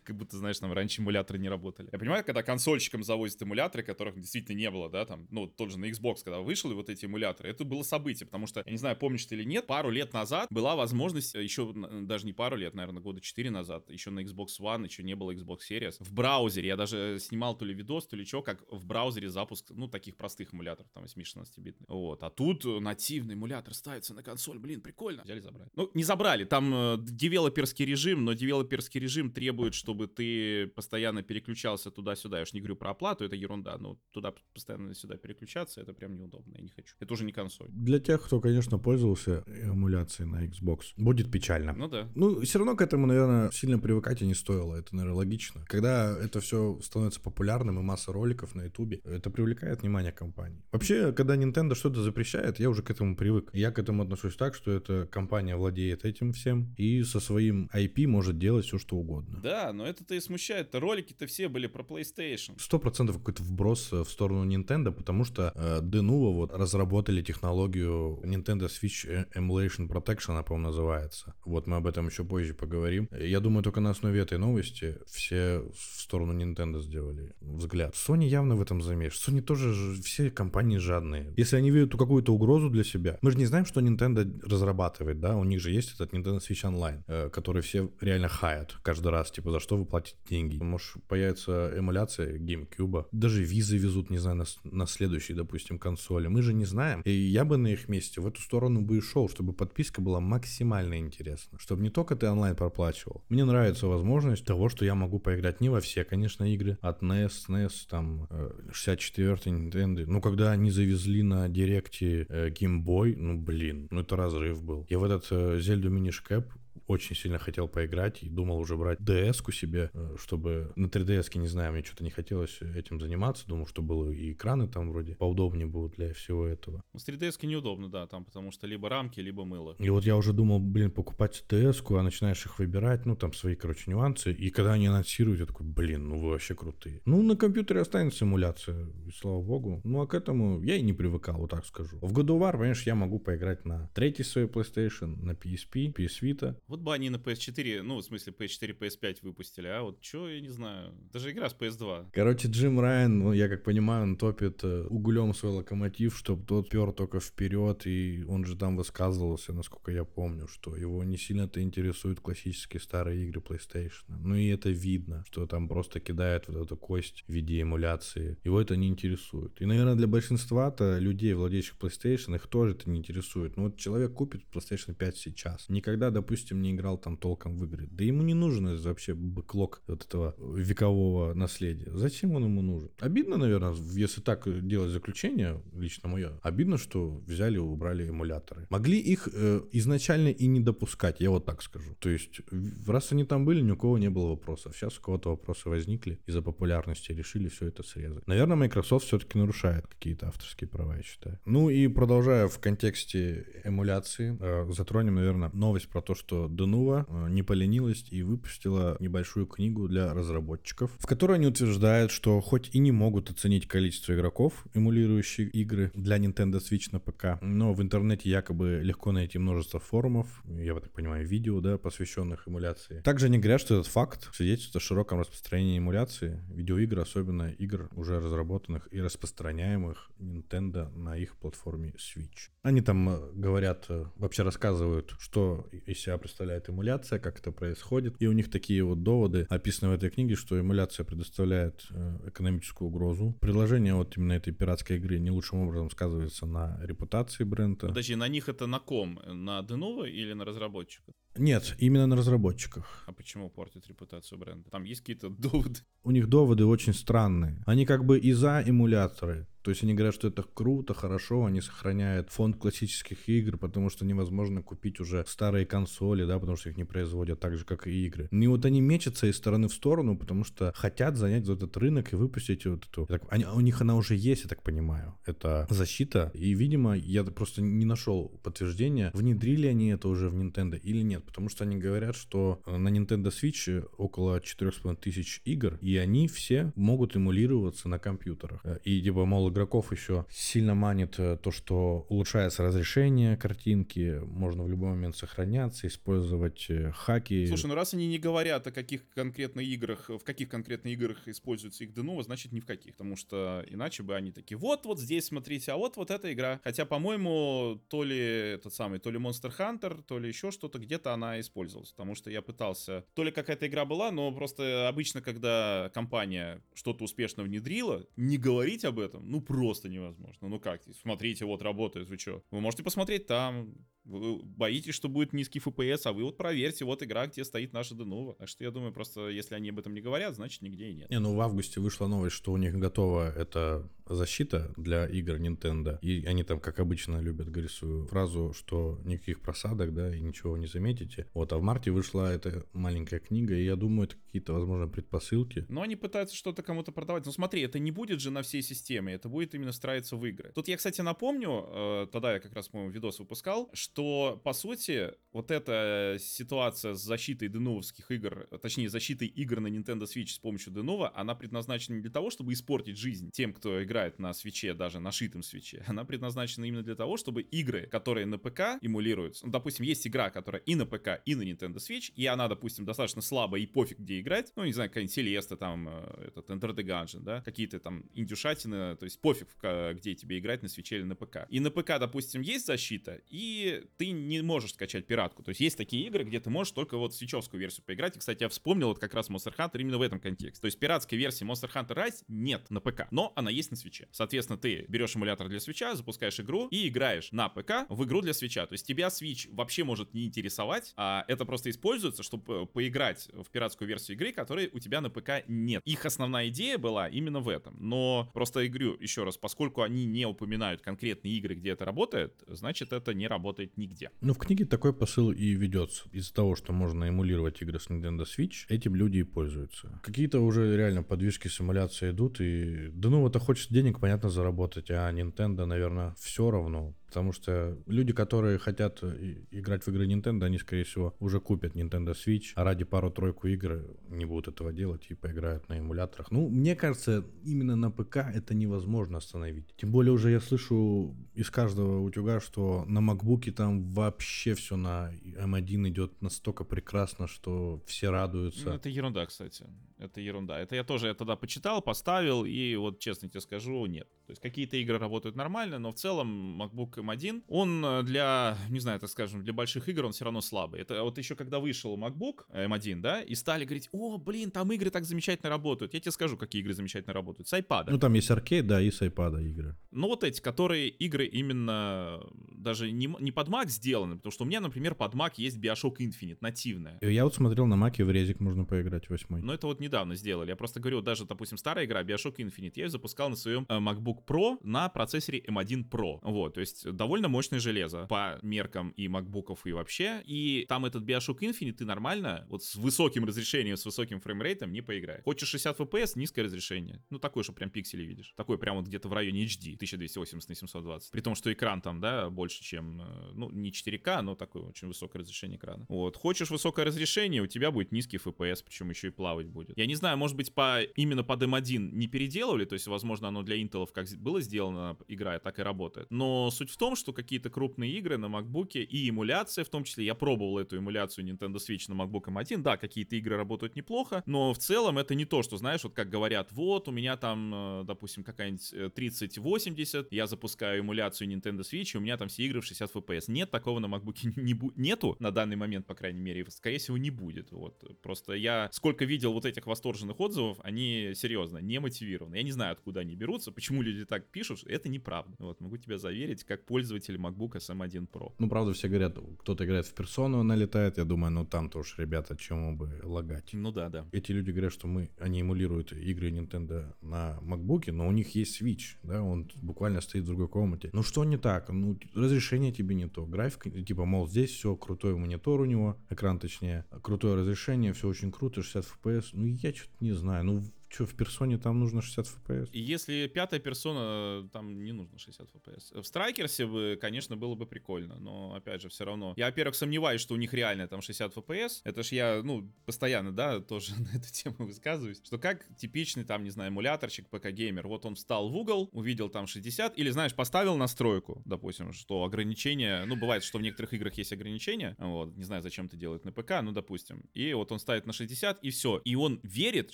Как будто, знаешь, там раньше эмуляторы не работали. Я понимаю, когда консольщикам завозят эмуляторы, которых действительно не было, да, там, ну, тот же на Xbox, когда вышел, и вот эти эмуляторы, это было событие, потому что, я не знаю, помнишь ты или нет, пару лет назад была возможность, э, еще даже не пару лет, наверное, года 4 назад, еще на Xbox One, еще не было Xbox Series, в браузере, я даже снимал то ли видос, то ли что, как в браузере запуск, ну, таких простых эмуляторов, там, 8-16-битных. Вот. А тут нативный эмулятор ставится на консоль. Блин, прикольно. Взяли, забрали. Ну, не забрали. Там э, девелоперский режим, но девелоперский режим требует, чтобы ты постоянно переключался туда-сюда. Я уж не говорю про оплату, это ерунда. Но туда постоянно сюда переключаться, это прям неудобно. Я не хочу. Это уже не консоль. Для тех, кто, конечно, пользовался эмуляцией на Xbox, будет печально. Ну да. Ну, все равно к этому, наверное, сильно привыкать и не стоило. Это, наверное, логично. Когда это все становится популярным и масса роликов на Ютубе, это привлекает внимание компании. Вообще, когда Nintendo что-то запрещает, я уже к этому привык. Я к этому отношусь так, что эта компания владеет этим всем и со своим IP может делать все, что угодно. Да, но это-то и смущает. -то. Ролики-то все были про PlayStation. Сто процентов какой-то вброс в сторону Nintendo, потому что э, Denuvo вот разработали технологию Nintendo Switch Emulation Protection, она, по-моему, называется. Вот мы об этом еще позже поговорим. Я думаю, только на основе этой новости все в сторону Nintendo сделали взгляд. Sony явно в этом замешан. Sony тоже, все компании жадные. Если они видят какую-то угрозу для себя, мы же не знаем, что Nintendo разрабатывает, да, у них же есть этот Nintendo Switch Online, э, который все реально хаят каждый раз, типа, за что вы платите деньги. Может, появится эмуляция GameCube, даже визы везут, не знаю, на, на следующей, допустим, консоли. Мы же не знаем. И я бы на их месте в эту сторону бы и шел, чтобы подписка была максимально интересна. Чтобы не только ты онлайн проплачивал. Мне нравится возможность того, что я могу поиграть не во все, конечно, игры. От NES, NES, там, 64-й Nintendo. Ну, когда они завезли на Директе э, Game Boy, ну, блин, ну это разрыв был. Я в этот э, Зельду Minish Cap очень сильно хотел поиграть и думал уже брать DS-ку себе, э, чтобы на 3DS, не знаю, мне что-то не хотелось этим заниматься. Думал, что было и экраны там вроде поудобнее будут для всего этого. С 3DS неудобно, да, там потому что либо рамки, либо мыло. И вот я уже думал, блин, покупать DS-ку, а начинаешь их выбирать, ну там свои, короче, нюансы. И когда они анонсируют, я такой, блин, ну вы вообще крутые. Ну на компьютере останется эмуляция, и слава богу. Ну а к этому я и не привыкал, вот так скажу. В God of War, понимаешь, я могу поиграть на третьей своей PlayStation, на PSP, PS Vita. Вот бы они на PS4, ну, в смысле, PS4, PS5 выпустили, а вот что, я не знаю, даже игра с PS2. Короче, Джим Райан, ну, я как понимаю, он топит э, углем свой локомотив, чтобы тот пер только вперед, и он же там высказывался, насколько я помню, что его не сильно-то интересуют классические старые игры PlayStation. Ну, и это видно, что там просто кидает вот эту кость в виде эмуляции. Его это не интересует. И, наверное, для большинства-то людей, владеющих PlayStation, их тоже это не интересует. Ну, вот человек купит PlayStation 5 сейчас. Никогда, допустим, не играл там толком в игры. Да ему не нужен вообще бэклог вот этого векового наследия. Зачем он ему нужен? Обидно, наверное, если так делать заключение, лично мое, обидно, что взяли и убрали эмуляторы. Могли их э, изначально и не допускать, я вот так скажу. То есть, раз они там были, ни у кого не было вопросов. Сейчас у кого-то вопросы возникли из-за популярности, решили все это срезать. Наверное, Microsoft все-таки нарушает какие-то авторские права, я считаю. Ну и продолжая в контексте эмуляции, э, затронем, наверное, новость про то, что Denuvo Э, не поленилась и выпустила небольшую книгу для разработчиков, в которой они утверждают, что хоть и не могут оценить количество игроков, эмулирующих игры для Nintendo Switch на ПК, но в интернете якобы легко найти множество форумов, я так понимаю, видео, да, посвященных эмуляции. Также они говорят, что этот факт свидетельствует о широком распространении эмуляции видеоигр, особенно игр, уже разработанных и распространяемых Nintendo на их платформе Switch. Они там э, говорят, э, вообще рассказывают, что из себя представляет эмуляция, как это происходит. И у них такие вот доводы описаны в этой книге, что эмуляция предоставляет э, экономическую угрозу. Приложение вот именно этой пиратской игры не лучшим образом сказывается на репутации бренда. Подожди, на них это на ком? На Denuvo или на разработчиках? Нет, именно на разработчиках. А почему портит репутацию бренда? Там есть какие-то [laughs] доводы? У них доводы очень странные. Они как бы и за эмуляторы, то есть они говорят, что это круто, хорошо, они сохраняют фонд классических игр, потому что невозможно купить уже старые консоли, да, потому что их не производят так же, как и игры. И вот они мечутся из стороны в сторону, потому что хотят занять вот этот рынок и выпустить вот эту... Так, они, у них она уже есть, я так понимаю. Это защита. И, видимо, я просто не нашел подтверждения, внедрили они это уже в Nintendo или нет, потому что они говорят, что на Nintendo Switch около 4,5 тысяч игр, и они все могут эмулироваться на компьютерах. И, типа, мол, игроков еще сильно манит э, то, что улучшается разрешение картинки, можно в любой момент сохраняться, использовать э, хаки. Слушай, ну раз они не говорят о каких конкретно играх, в каких конкретно играх используется их Denuvo, значит ни в каких, потому что иначе бы они такие, вот, вот здесь смотрите, а вот, вот эта игра. Хотя, по-моему, то ли этот самый, то ли Monster Hunter, то ли еще что-то, где-то она использовалась. Потому что я пытался... То ли какая-то игра была, но просто обычно, когда компания что-то успешно внедрила, не говорить об этом, ну, просто невозможно. Ну как, смотрите, вот работает, вы что? Вы можете посмотреть там, вы боитесь, что будет низкий FPS, а вы вот проверьте, вот игра, где стоит наша Denuvo. Так что я думаю, просто если они об этом не говорят, значит нигде и нет. Не, ну в августе вышла новость, что у них готова эта защита для игр Nintendo. И они там, как обычно, любят говорить свою фразу, что никаких просадок, да, и ничего не заметите. Вот, а в марте вышла эта маленькая книга, и я думаю, это какие-то, возможно, предпосылки. Но они пытаются что-то кому-то продавать. Ну смотри, это не будет же на всей системе, это будет именно встраиваться в игры. Тут я, кстати, напомню, э, тогда я как раз, по-моему, видос выпускал, что, по сути, вот эта ситуация с защитой деновских игр, точнее, защитой игр на Nintendo Switch с помощью Denuvo, она предназначена не для того, чтобы испортить жизнь тем, кто играет на свече, даже на шитом свече, она предназначена именно для того, чтобы игры, которые на ПК эмулируются, ну, допустим, есть игра, которая и на ПК, и на Nintendo Switch, и она, допустим, достаточно слабая и пофиг, где играть, ну, не знаю, какая-нибудь Селеста, там, э, этот, Enter the Gungeon, да, какие-то там индюшатины, то есть пофиг, где тебе играть на свече или на ПК. И на ПК, допустим, есть защита, и ты не можешь скачать пиратку, то есть есть такие игры, где ты можешь только вот свечевскую версию поиграть, и, кстати, я вспомнил вот как раз Monster Hunter именно в этом контексте, то есть пиратской версии Monster Hunter Rise нет на ПК, но она есть на свече. Соответственно, ты берешь эмулятор для свеча, запускаешь игру и играешь на ПК в игру для свеча. То есть тебя Switch вообще может не интересовать, а это просто используется, чтобы поиграть в пиратскую версию игры, которой у тебя на ПК нет. Их основная идея была именно в этом. Но просто игру, еще раз, поскольку они не упоминают конкретные игры, где это работает, значит это не работает нигде. Ну, в книге такой посыл и ведется. Из-за того, что можно эмулировать игры с Nintendo Switch, этим люди и пользуются. Какие-то уже реально подвижки симуляции идут, и да ну, это хочется денег, понятно, заработать, а Nintendo, наверное, все равно. Потому что люди, которые хотят играть в игры Nintendo, они, скорее всего, уже купят Nintendo Switch, а ради пару-тройку игр не будут этого делать и поиграют на эмуляторах. Ну, мне кажется, именно на ПК это невозможно остановить. Тем более уже я слышу из каждого утюга, что на макбуке там вообще все на M1 идет настолько прекрасно, что все радуются. Ну, это ерунда, кстати. Это ерунда. Это я тоже я тогда почитал, поставил, и вот честно тебе скажу, нет. То есть какие-то игры работают нормально, но в целом MacBook M1, он э, для, не знаю, так скажем, для больших игр он все равно слабый. Это вот еще когда вышел MacBook M1, да, и стали говорить, о, блин, там игры так замечательно работают. Я тебе скажу, какие игры замечательно работают. С iPad. Ну там есть аркейд, да, и с iPad игры. Ну вот эти, которые игры именно даже не, не под Mac сделаны, потому что у меня, например, под Mac есть Bioshock Infinite, нативная. Я вот смотрел на Mac, в резик можно поиграть восьмой. Но это вот недавно сделали. Я просто говорю, даже, допустим, старая игра Bioshock Infinite, я ее запускал на своем э, MacBook Pro на процессоре M1 Pro. Вот, то есть довольно мощное железо по меркам и макбуков и вообще. И там этот Bioshock Infinite ты нормально, вот с высоким разрешением, с высоким фреймрейтом не поиграешь. Хочешь 60 FPS, низкое разрешение. Ну, такое, что прям пиксели видишь. Такой прям вот где-то в районе HD, 1280 на 720. При том, что экран там, да, больше, чем, э, ну, не 4К, но такое очень высокое разрешение экрана. Вот. Хочешь высокое разрешение, у тебя будет низкий FPS, причем еще и плавать будет. Я не знаю, может быть, по именно под M1 не переделывали, то есть, возможно, оно для Intel как было сделано, игра так и работает. Но суть в том, что какие-то крупные игры на MacBook и эмуляция в том числе. Я пробовал эту эмуляцию Nintendo Switch на MacBook M1. Да, какие-то игры работают неплохо, но в целом это не то, что, знаешь, вот как говорят, вот у меня там, э, допустим, какая-нибудь 3080, э, я запускаю эмуляцию Nintendo Switch, и у меня там все игры в 60 FPS. Нет, такого на MacBook [laughs] не бу- нету на данный момент, по крайней мере, скорее всего, не будет. Вот. Просто я сколько видел вот этих восторженных отзывов, они серьезно не мотивированы. Я не знаю, откуда они берутся, почему люди так пишут, это неправда. Вот, могу тебя заверить, как пользователь MacBook SM1 M1 Pro. Ну, правда, все говорят, кто-то играет в персону, она летает. Я думаю, ну там тоже, ребята, чему бы лагать. Ну да, да. Эти люди говорят, что мы, они эмулируют игры Nintendo на MacBook, но у них есть Switch, да, он буквально стоит в другой комнате. Ну что не так? Ну, разрешение тебе не то. Графика, типа, мол, здесь все, крутой монитор у него, экран точнее, крутое разрешение, все очень круто, 60 FPS. Ну, я что-то не знаю. Ну, что, в персоне там нужно 60 FPS? Если пятая персона, там не нужно 60 FPS. В Strikers е бы, конечно, было бы прикольно, но, опять же, все равно. Я, во-первых, сомневаюсь, что у них реально там 60 FPS. Это ж я, ну, постоянно, да, [laughs] тоже на эту тему высказываюсь. Что как типичный, там, не знаю, эмуляторчик, ПК-геймер. Вот он встал в угол, увидел там 60, или, знаешь, поставил настройку, допустим, что ограничение, ну, бывает, что в некоторых играх есть ограничения, вот, не знаю, зачем это делают на ПК, ну, допустим. И вот он ставит на 60, и все. И он верит,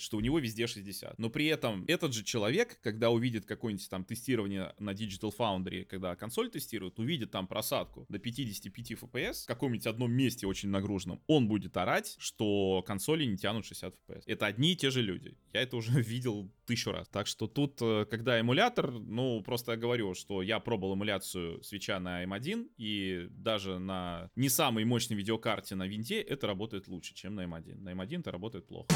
что у него везде 60 60. Но при этом этот же человек, когда увидит какое-нибудь там тестирование на Digital Foundry, когда консоль тестирует, увидит там просадку до 55 FPS в каком-нибудь одном месте очень нагруженном, он будет орать, что консоли не тянут 60 FPS. Это одни и те же люди. Я это уже [laughs] видел тысячу раз. Так что тут, э, когда эмулятор, ну, просто я говорю, что я пробовал эмуляцию свеча на M1, и даже на не самой мощной видеокарте на винде это работает лучше, чем на M1. На M1 это работает плохо.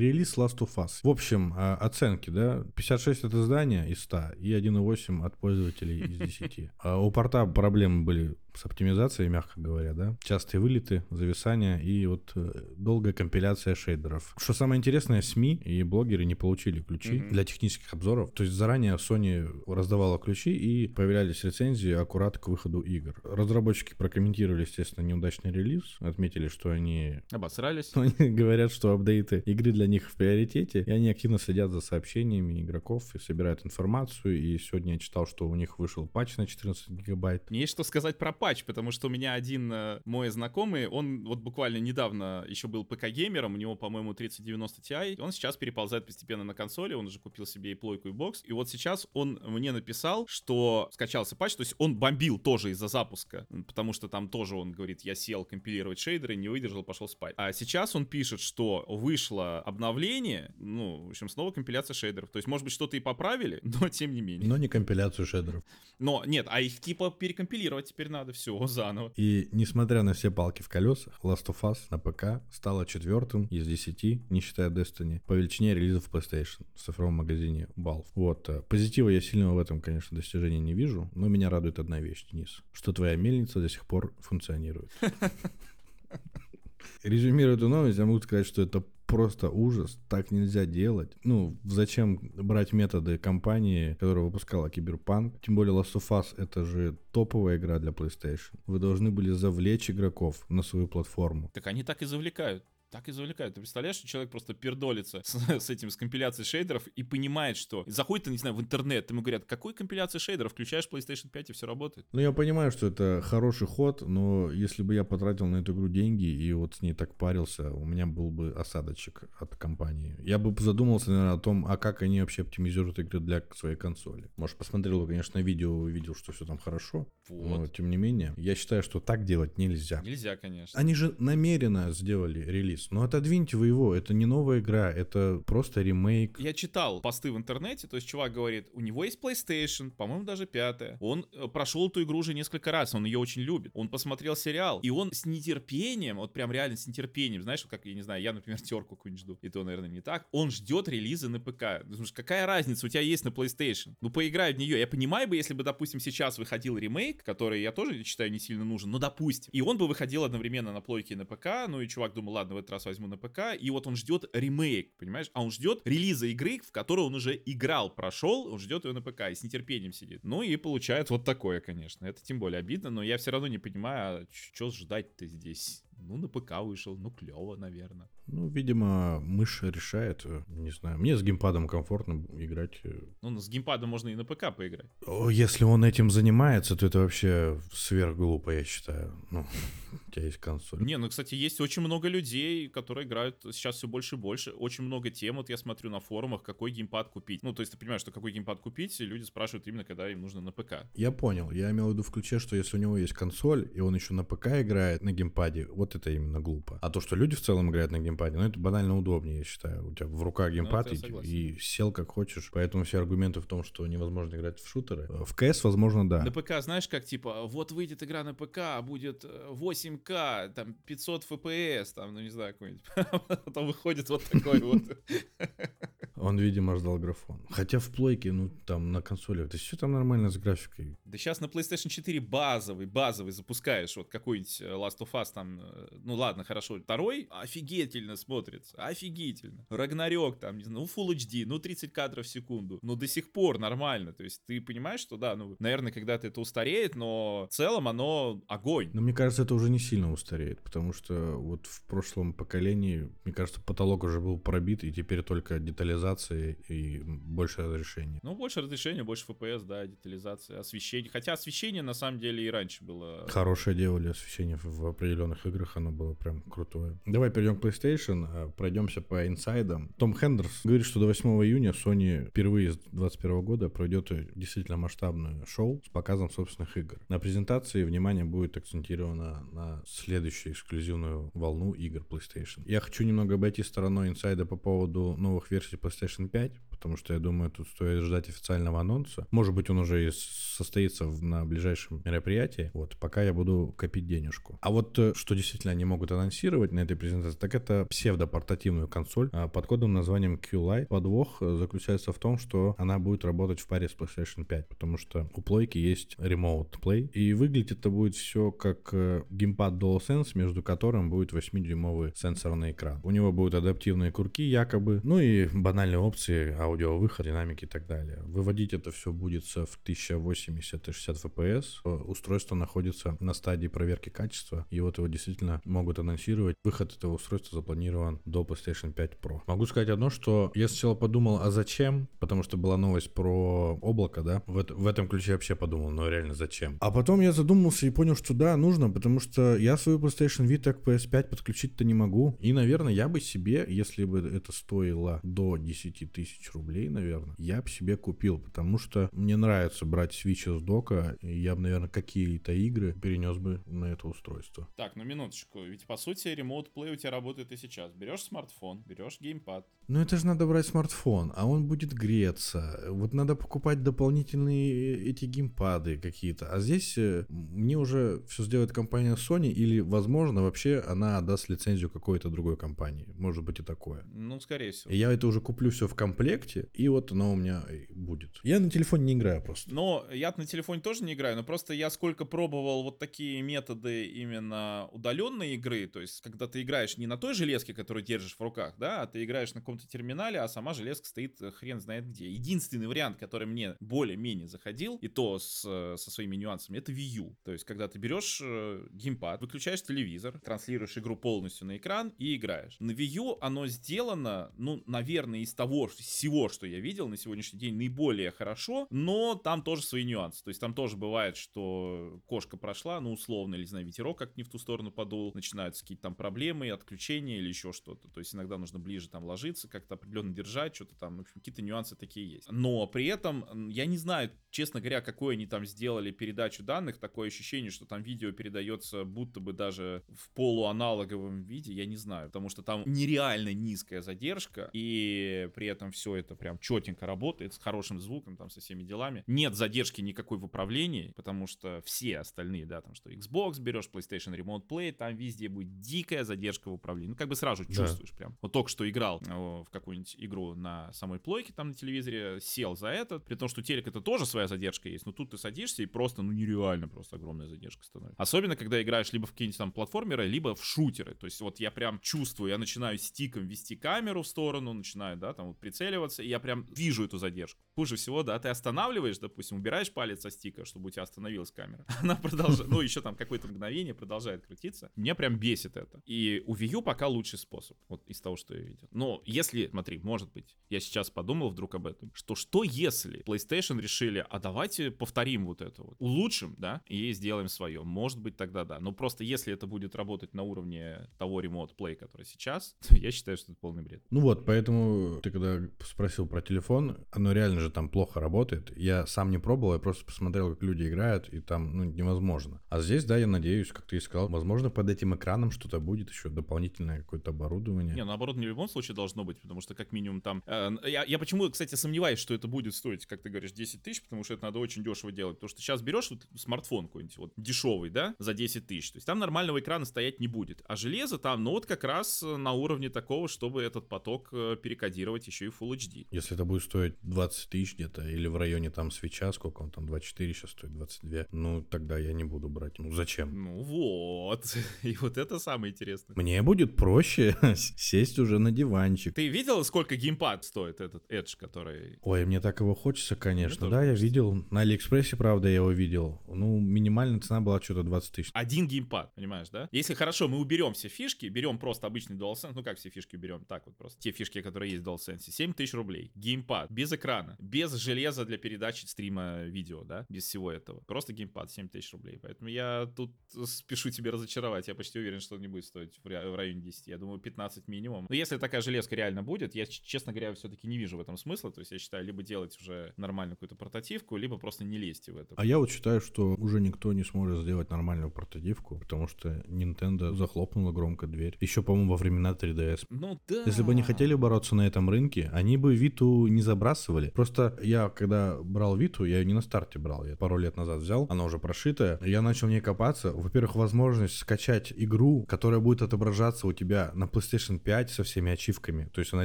Релиз Last of Us. В общем, а, оценки, да, 56 от издания из 100 и 1,8 от пользователей из 10. А у порта проблемы были с оптимизацией, мягко говоря, да. Частые вылеты, зависания и вот э, долгая компиляция шейдеров. Что самое интересное, СМИ и блогеры не получили ключи mm-hmm. для технических обзоров. То есть заранее Sony раздавала ключи и появлялись рецензии аккурат к выходу игр. Разработчики прокомментировали, естественно, неудачный релиз, отметили, что они... Обосрались. [laughs] Они говорят, что апдейты игры для них в приоритете, и они активно следят за сообщениями игроков и собирают информацию. И сегодня я читал, что у них вышел патч на 14 гигабайт. Есть что сказать про патч, потому что у меня один э, мой знакомый, он вот буквально недавно еще был ПК-геймером, у него, по-моему, 3090 Ti, он сейчас переползает постепенно на консоли, он уже купил себе и плойку, и бокс, и вот сейчас он мне написал, что скачался патч, то есть он бомбил тоже из-за запуска, потому что там тоже он говорит, я сел компилировать шейдеры, не выдержал, пошел спать. А сейчас он пишет, что вышло обновление, ну, в общем, снова компиляция шейдеров, то есть, может быть, что-то и поправили, [laughs] но тем не менее. Но не компиляцию шейдеров. Но нет, а их типа перекомпилировать теперь надо надо все заново. И несмотря на все палки в колесах, Last of Us на ПК стала четвертым из десяти, не считая Destiny, по величине релизов PlayStation в цифровом магазине Valve. Вот. Э, позитива я сильного в этом, конечно, достижения не вижу, но меня радует одна вещь, Денис, что твоя мельница до сих пор функционирует. [laughs] Резюмируя эту новость, я могу сказать, что это просто ужас, так нельзя делать. Ну, зачем брать методы компании, которая выпускала Киберпанк? Тем более Last of Us это же топовая игра для PlayStation. Вы должны были завлечь игроков на свою платформу. Так они так и завлекают так и завлекают. Ты представляешь, что человек просто пердолится с, [laughs] с этим, с компиляцией шейдеров и понимает, что заходит, не знаю, в интернет, ему говорят, какой компиляция шейдеров, включаешь PlayStation 5 и все работает. Ну, я понимаю, что это хороший ход, но если бы я потратил на эту игру деньги и вот с ней так парился, у меня был бы осадочек от компании. Я бы задумался, наверное, о том, а как они вообще оптимизируют игры для своей консоли. Может, посмотрел, конечно, видео, увидел, что все там хорошо, вот. но тем не менее, я считаю, что так делать нельзя. Нельзя, конечно. Они же намеренно сделали релиз релиз. Ну отодвиньте вы его, это не новая игра, это просто ремейк. Я читал посты в интернете, то есть чувак говорит, у него есть PlayStation, по-моему, даже пятая. Он э, прошел эту игру уже несколько раз, он ее очень любит. Он посмотрел сериал, и он с нетерпением, вот прям реально с нетерпением, знаешь, как, я не знаю, я, например, [laughs] терку какую-нибудь жду, и то, наверное, не так. Он ждет релизы на ПК. Потому что какая разница, у тебя есть на PlayStation? Ну, поиграй в нее. Я понимаю бы, если бы, допустим, сейчас выходил ремейк, который я тоже считаю не сильно нужен, но допустим, и он бы выходил одновременно на плойке и на ПК, ну и чувак думал, ладно, в этот раз возьму на ПК, и вот он ждет ремейк, понимаешь? А он ждет релиза игры, в которую он уже играл, прошел, он ждет ее на ПК и с нетерпением сидит. Ну и получает вот такое, конечно. Это тем более обидно, но я все равно не понимаю, а что ждать-то здесь? Ну, на ПК вышел, ну, клево, наверное. Ну, видимо, мышь решает, э, не знаю. Мне с геймпадом комфортно играть. Э. Ну, с геймпадом можно и на ПК поиграть. О, если он этим занимается, то это вообще сверхглупо, я считаю. Ну, [laughs] у тебя есть консоль. Не, ну, кстати, есть очень много людей, которые играют сейчас все больше и больше. Очень много тем, вот я смотрю на форумах, какой геймпад купить. Ну, то есть ты понимаешь, что какой геймпад купить, и люди спрашивают именно, когда им нужно на ПК. Я понял. Я имел в виду в ключе, что если у него есть консоль, и он еще на ПК играет, на геймпаде, вот это именно глупо. А то, что люди в целом играют на геймпаде, ну, это банально удобнее, я считаю. У тебя в руках ну, геймпад ну, и, и сел как хочешь. Поэтому все аргументы в том, что невозможно играть в шутеры. В КС, возможно, да. На ПК, знаешь, как типа, вот выйдет игра на ПК, а будет 8К, э, там 500 FPS, там, ну не знаю, какой-нибудь. [laughs] Потом выходит вот такой вот. [laughs] Он, видимо, ждал графон. Хотя в плойке, ну, там, на консоли, это все там нормально с графикой. Да сейчас на PlayStation 4 базовый, базовый запускаешь, вот какой-нибудь э, Last of Us там, э, ну ладно, хорошо, второй офигительно смотрится, офигительно. Рагнарёк там, не знаю, ну, Full HD, ну, 30 кадров в секунду, но до сих пор нормально, то есть ты понимаешь, что да, ну, наверное, когда-то это устареет, но в целом оно огонь. Но мне кажется, это уже не сильно устареет, потому что вот в прошлом поколении, мне кажется, потолок уже был пробит, и теперь только детализация и больше разрешения. Ну, больше разрешения, больше FPS, да, детализация, освещение освещение. Хотя освещение на самом деле и раньше было. Хорошее делали освещение в определенных играх, оно было прям крутое. Давай перейдем к PlayStation, а, пройдемся по инсайдам. Том Хендерс говорит, что до 8 июня Sony впервые с 2021 года пройдет действительно масштабное шоу с показом собственных игр. На презентации внимание будет акцентировано на следующую эксклюзивную волну игр PlayStation. Я хочу немного обойти стороной инсайда по поводу новых версий PlayStation 5, потому что я думаю, тут стоит ждать официального анонса. Может быть, он уже и состоится на ближайшем мероприятии. Вот, пока я буду копить денежку. А вот э, что действительно они могут анонсировать на этой презентации, так это псевдопортативную консоль а, под кодовым названием Q-Lite. Подвох э, заключается в том, что она будет работать в паре с PlayStation 5, потому что у плойки есть Remote Play, и выглядит это будет все как э, геймпад DualSense, между которым будет 8-дюймовый сенсорный экран. У него будут адаптивные курки якобы, ну и банальные опции, аудиовыход, динамики и так далее. Выводить это все будет в 1080 и 60 FPS. Устройство находится на стадии проверки качества, и вот его действительно могут анонсировать. Выход этого устройства запланирован до PlayStation 5 Pro. Могу сказать одно, что я сначала подумал, а зачем? Потому что была новость про облако, да? В, в этом ключе вообще подумал, но реально зачем? А потом я задумался и понял, что да, нужно, потому что я свою PlayStation Vita к PS5 подключить-то не могу. И, наверное, я бы себе, если бы это стоило до 10 тысяч рублей, наверное, я бы себе купил, потому что мне нравится брать Switch из дока, и я бы, наверное, какие-то игры перенес бы на это устройство. Так, ну минуточку, ведь по сути Remote Play у тебя работает и сейчас. Берешь смартфон, берешь геймпад. Ну это же надо брать смартфон, а он будет греться. Вот надо покупать дополнительные эти геймпады какие-то. А здесь э, мне уже все сделает компания Sony или, возможно, вообще она даст лицензию какой-то другой компании. Может быть и такое. Ну, скорее всего. И я это уже куплю все в комплекте, и вот оно у меня будет. Я на телефоне не играю просто. Но я на телефоне тоже не играю, но просто я сколько пробовал вот такие методы именно удаленной игры, то есть когда ты играешь не на той железке, которую держишь в руках, да, а ты играешь на каком-то терминале, а сама железка стоит э, хрен знает где. Единственный вариант, который мне более-менее заходил, и то с, э, со своими нюансами, это Wii U. То есть когда ты берешь э, геймпад, выключаешь телевизор, транслируешь игру полностью на экран и играешь. На Wii U оно сделано, ну, наверное, из того, всего, что я видел на сегодняшний день, наиболее хорошо, но там тоже свои нюансы. То есть там тоже бывает, что кошка прошла, ну, условно, или, знаю, ветерок как не в ту сторону подул, начинаются какие-то там проблемы, отключения или еще что-то. То есть иногда нужно ближе там ложиться, как-то определенно держать, что-то там, в общем, какие-то нюансы такие есть. Но при этом, я не знаю, честно говоря, какой они там сделали передачу данных, такое ощущение, что там видео передается будто бы даже в полуаналоговом виде, я не знаю, потому что там нереально низкая задержка, и при этом все это прям четенько работает, с хорошим звуком, там, со всеми делами. Нет задержки никакой в управлении, потому что все остальные, да, там, что Xbox берешь, PlayStation Remote Play, там везде будет дикая задержка в управлении. Ну, как бы сразу чувствуешь да. прям. Вот только что играл в какую-нибудь игру на самой плойке, там, на телевизоре, сел за этот, при том, что телек это тоже своя задержка есть, но тут ты садишься и просто, ну, нереально просто огромная задержка становится. Особенно, когда играешь либо в какие-нибудь там платформеры, либо в шутеры. То есть вот я прям чувствую, я начинаю стиком вести камеру в сторону, начинаю, да, там вот прицеливаться, и я прям вижу эту задержку. Хуже всего, да, ты останавливаешь, допустим, убираешь палец со стика, чтобы у тебя остановилась камера. [laughs] Она продолжает, ну, еще там какое-то мгновение продолжает крутиться. Меня прям бесит это. И у Wii U пока лучший способ, вот из того, что я видел. Но если, смотри, может быть, я сейчас подумал вдруг об этом, что что если PlayStation решили, а давайте повторим вот это вот, улучшим, да, и сделаем свое. Может быть, тогда да. Но просто если это будет работать на уровне того Remote Play, который сейчас, [laughs] то я считаю, что это полный бред. Ну вот, поэтому ты когда спросил про телефон, оно реально же там плохо работает. Я сам не пробовал, я просто посмотрел, как люди играют, и там, ну, невозможно. А здесь, да, я надеюсь, как ты и сказал, возможно, под этим экраном что-то будет, еще дополнительное какое-то оборудование. Не, ну, оборудование в любом случае должно быть, потому что как минимум там... Э, я, я почему, кстати, сомневаюсь, что это будет стоить, как ты говоришь, 10 тысяч, потому что это надо очень дешево делать. Потому что сейчас берешь вот смартфон какой-нибудь, вот дешевый, да, за 10 тысяч, то есть там нормального экрана стоять не будет. А железо там, ну вот как раз на уровне такого, чтобы этот поток э, перекодировать еще и Full HD. Если это будет стоить 20 тысяч где-то, или в районе там свеча, сколько он там, 24 сейчас стоит, 22, ну тогда я не буду брать. Ну зачем? Ну вот. [laughs] И вот это самое интересное. Мне будет проще [laughs] сесть уже на диванчик. Ты видел, сколько геймпад стоит этот Edge, который... Ой, мне так его хочется, конечно. Да, я видел. На Алиэкспрессе, правда, я его видел. Ну, минимальная цена была что-то 20 тысяч. Один геймпад, понимаешь, да? Если хорошо, мы уберем все фишки, берем просто обычный DualSense, ну как все фишки уберем, так вот просто. Те фишки, которые есть в DualSense, 7 тысяч рублей рублей. Геймпад, без экрана, без железа для передачи стрима видео, да, без всего этого. Просто геймпад 7 тысяч рублей. Поэтому я тут спешу тебе разочаровать. Я почти уверен, что он не будет стоить в, в районе 10. Я думаю, 15 минимум. Но если такая железка реально будет, я, честно говоря, все-таки не вижу в этом смысла. То есть я считаю, либо делать уже нормальную какую-то портативку, либо просто не лезьте в это. А я вот считаю, что уже никто не сможет сделать нормальную портативку, потому что Nintendo захлопнула громко дверь. Еще, по-моему, во времена 3DS. Ну да. Если бы они хотели бороться на этом рынке, они бы Виту не забрасывали. Просто я, когда брал Виту, я ее не на старте брал, я пару лет назад взял, она уже прошитая, я начал в ней копаться. Во-первых, возможность скачать игру, которая будет отображаться у тебя на PlayStation 5 со всеми ачивками, то есть она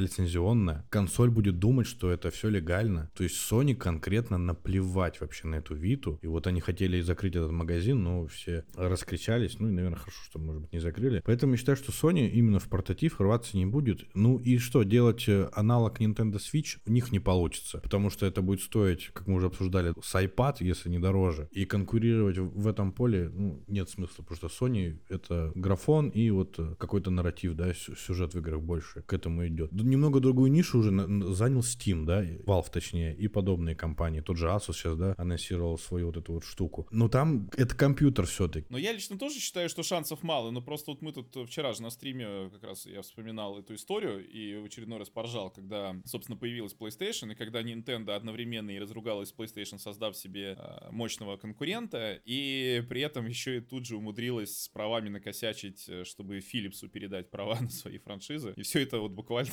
лицензионная. Консоль будет думать, что это все легально. То есть Sony конкретно наплевать вообще на эту Виту. И вот они хотели закрыть этот магазин, но все раскричались. Ну и, наверное, хорошо, что, может быть, не закрыли. Поэтому я считаю, что Sony именно в портатив рваться не будет. Ну и что, делать э, аналог Nintendo Switch у них не получится. Потому что это будет стоить, как мы уже обсуждали, с iPad, если не дороже. И конкурировать в этом поле ну, нет смысла. Потому что Sony это графон и вот э, какой-то нарратив, да, сюжет в играх больше к этому идет. Немного другую нишу уже занял Steam, да, Valve точнее, и подобные компании. Тот же Asus сейчас, да, анонсировал свою вот эту вот штуку. Но там это компьютер все-таки. Но я лично тоже считаю, что шансов мало. Но просто вот мы тут вчера же на стриме как раз я вспоминал эту историю и в очередной раз поржал, когда, собственно, появилась PlayStation, и когда Nintendo одновременно и разругалась с PlayStation, создав себе э, мощного конкурента, и при этом еще и тут же умудрилась с правами накосячить, э, чтобы Philipsу передать права [laughs] на свои франшизы. И все это вот буквально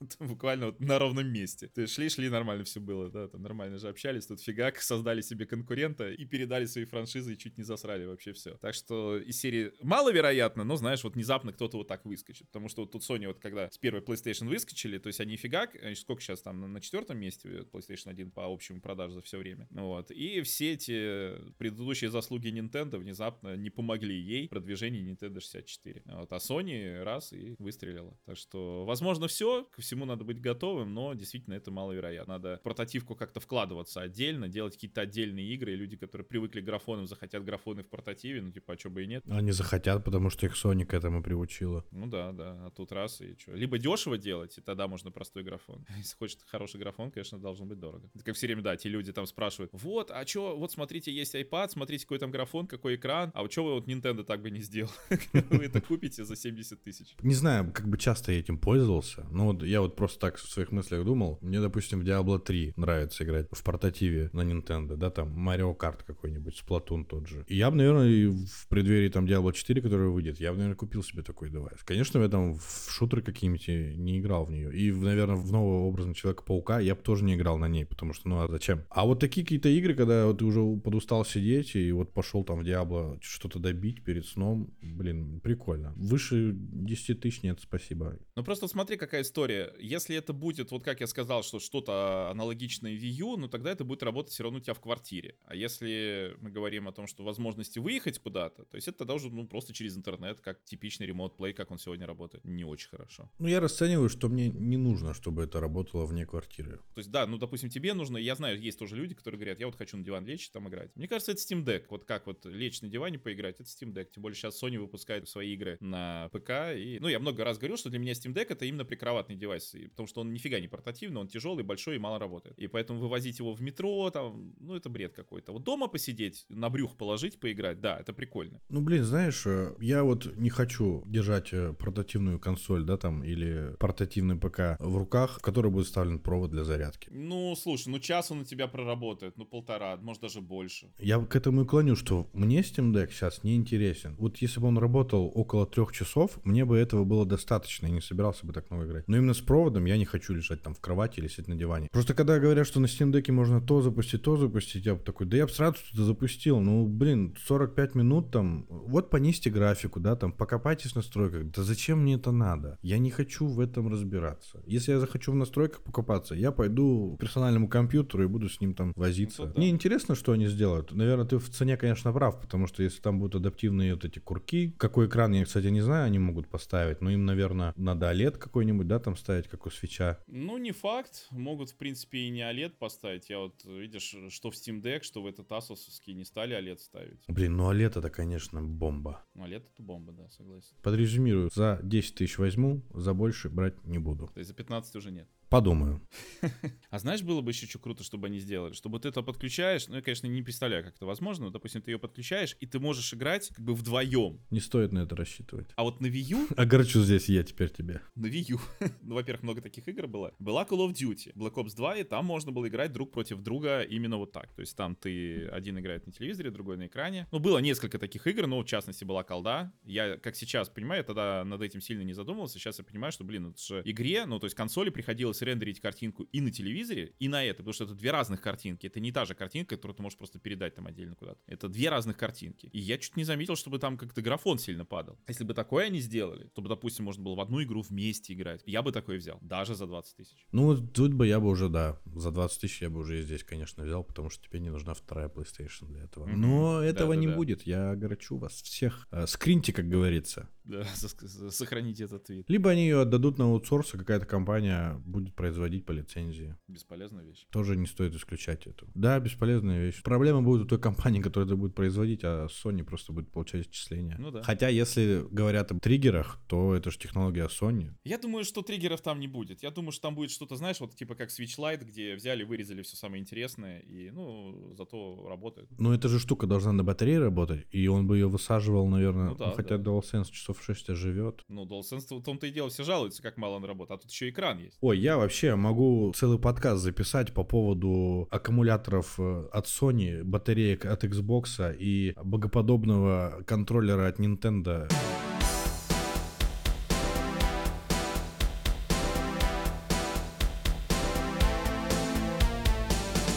[laughs] буквально вот на ровном месте. Есть шли-шли, нормально все было, да, там нормально же общались, тут фигак, [laughs] создали себе конкурента и передали свои франшизы и чуть не засрали вообще все. Так что из серии маловероятно, но знаешь, вот внезапно кто-то вот так выскочит, потому что вот тут Sony вот когда с первой PlayStation выскочили, то есть они фигак, сколько сейчас там на четвертом месте PlayStation 1 по общему продажу за все время, вот, и все эти предыдущие заслуги Nintendo внезапно не помогли ей в продвижении Nintendo 64. Вот, а Sony раз и выстрелила. Так что, возможно, все, ко всему надо быть готовым, но действительно это маловероятно. Надо в портативку как-то вкладываться отдельно, делать какие-то отдельные игры, и люди, которые привыкли к графонам, захотят графоны в портативе, ну типа, а что бы и нет. Они захотят, потому что их Sony к этому приучила. Ну да, да, а тут раз и что. Либо дешево делать, и тогда можно простой графон. [laughs] Если хочешь хороший графон, конечно, должен быть дорого. Это как все время, да, те люди там спрашивают, вот, а что, вот смотрите, есть iPad, смотрите, какой там графон, какой экран, а вот что вы вот Nintendo так бы не сделал? [laughs] Вы это купите за 70 тысяч. Не знаю, как бы часто я этим пользовался, но вот я вот просто так в своих мыслях думал. Мне, допустим, в Diablo 3 нравится играть в портативе на Nintendo, да, там Mario Kart какой-нибудь, Splatoon тот же. И я бы, наверное, в преддверии там Diablo 4, который выйдет, я бы, наверное, купил себе такой девайс. Конечно, я там в шутеры какие-нибудь не играл в нее. И, наверное, в нового образа Человека-паука я бы тоже не играл на ней, потому что, ну а зачем? А вот такие какие-то игры, когда вот ты уже подустал сидеть и вот пошел там в Diablo что-то добить перед сном, блин, прикольно. Выше 10 тысяч нет, спасибо. Ну просто смотри, какая история. Если это будет, вот как я сказал, что что-то аналогичное Wii U, ну тогда это будет работать все равно у тебя в квартире. А если мы говорим о том, что возможности выехать куда-то, то есть это должен, ну, просто через интернет, как типичный ремонт плей, как он сегодня работает. Не очень хорошо. Ну, я расцениваю, что мне не нужно, чтобы это работало вне квартиры. То есть, да, ну, допустим, тебе нужно, я знаю, есть тоже люди, которые говорят, я вот хочу на диван лечь, там играть. Мне кажется, это Steam Deck. Вот как вот лечь на диване поиграть, это Steam Deck. Тем более сейчас Sony выпускает свои игры на ПК. И, ну, я много раз говорил, что для меня Steam Deck это именно прикроватный девайс, потому что он нифига не портативный, он тяжелый, большой и мало работает. И поэтому вывозить его в метро, там, ну, это бред какой-то. Вот дома посидеть, на брюх положить, поиграть, да, это прикольно. Ну, блин, знаешь, э, я вот не хочу держать э, портативную консоль, да, там, или портативный ПК в руках, в который будет вставлен провод для зарядки. Ну, слушай, ну час он у тебя проработает, ну, полтора, может, даже больше. Я к этому и клоню, что мне Steam Deck сейчас не интересен. Вот если бы он работал около трех часов, мне бы этого было достаточно, и не собирался бы так много играть. Но именно с проводом я не хочу лежать там в кровати или сидеть на диване. Просто когда говорят, что на Steam Deck можно то запустить, то запустить, я такой, да я бы сразу что-то запустил. Ну, блин, 45 минут там, вот понизьте графику, да, там, покопайтесь в настройках. Да зачем мне это надо? Я не хочу в этом разбираться. Если я захочу в настройках покопаться, я пойду к персональному компьютеру и буду с ним там возиться. Ну, да. Мне интересно, что они сделают. Наверное, ты в цене, конечно, прав, потому что если там будут адаптивные вот эти курки, какой экран, я, кстати, не знаю, они могут поставить, но им, наверное, надо OLED какой-нибудь, да, там ставить, как у свеча. Ну, не факт. Могут, в принципе, и не OLED поставить. Я вот, видишь, что в Steam Deck, что в этот Asus не стали OLED ставить. Блин, ну OLED это, конечно, бомба. OLED это бомба, да, согласен. Подрезюмирую. За 10 тысяч возьму, за больше брать не буду. То есть за 15 уже нет? Подумаю. [laughs] А знаешь, было бы еще что круто, чтобы они сделали? Чтобы ты это подключаешь, ну, я, конечно, не представляю, как это возможно, но, допустим, ты ее подключаешь, и ты можешь играть как бы вдвоем. Не стоит на это рассчитывать. А вот на Wii U... [laughs] Огорчу здесь я теперь тебе. На Wii U. [laughs] ну, во-первых, много таких игр было. Была Call of Duty, Black Ops 2, и там можно было играть друг против друга именно вот так. То есть там ты один играет на телевизоре, другой на экране. Ну, было несколько таких игр, но, в частности, была колда. Я, как сейчас понимаю, я тогда над этим сильно не задумывался. Сейчас я понимаю, что, блин, это же игре, ну, то есть консоли приходилось рендерить картинку и на телевизоре, и на это, потому что это две разных картинки. Это не та же картинка, которую ты можешь просто передать там отдельно куда-то. Это две разных картинки. И я чуть не заметил, чтобы там как-то графон сильно падал. Если бы такое они сделали, то бы, допустим, можно было в одну игру вместе играть. Я бы такое взял, даже за 20 тысяч. Ну, тут бы я бы уже, да, за 20 тысяч я бы уже и здесь, конечно, взял, потому что тебе не нужна вторая PlayStation для этого. Но этого Да-да-да. не будет, я огорчу вас всех. Э, Скриньте, как говорится. [laughs] Сохраните этот твит. Либо они ее отдадут на аутсорс, и какая-то компания будет производить по лицензии. Бесполезная вещь. Тоже не стоит исключать эту. Да, бесполезная вещь. Проблема будет у той компании, которая это будет производить, а Sony просто будет получать отчисления. Ну да. Хотя, если говорят об триггерах, то это же технология Sony. Я думаю, что триггеров там не будет. Я думаю, что там будет что-то, знаешь, вот типа как Switch Lite, где взяли, вырезали все самое интересное, и, ну, зато работает. Но эта же штука должна на батарее работать, и он бы ее высаживал, наверное, Ну да, хотя да. DualSense часов 6 живет. Ну, DualSense в том-то и дело, все жалуются, как мало он работает, а тут еще экран есть. Ой, я вообще могу целый подкаст записать по поводу аккумуляторов э, от Sony, батареек от Xbox и богоподобного контроллера от Nintendo.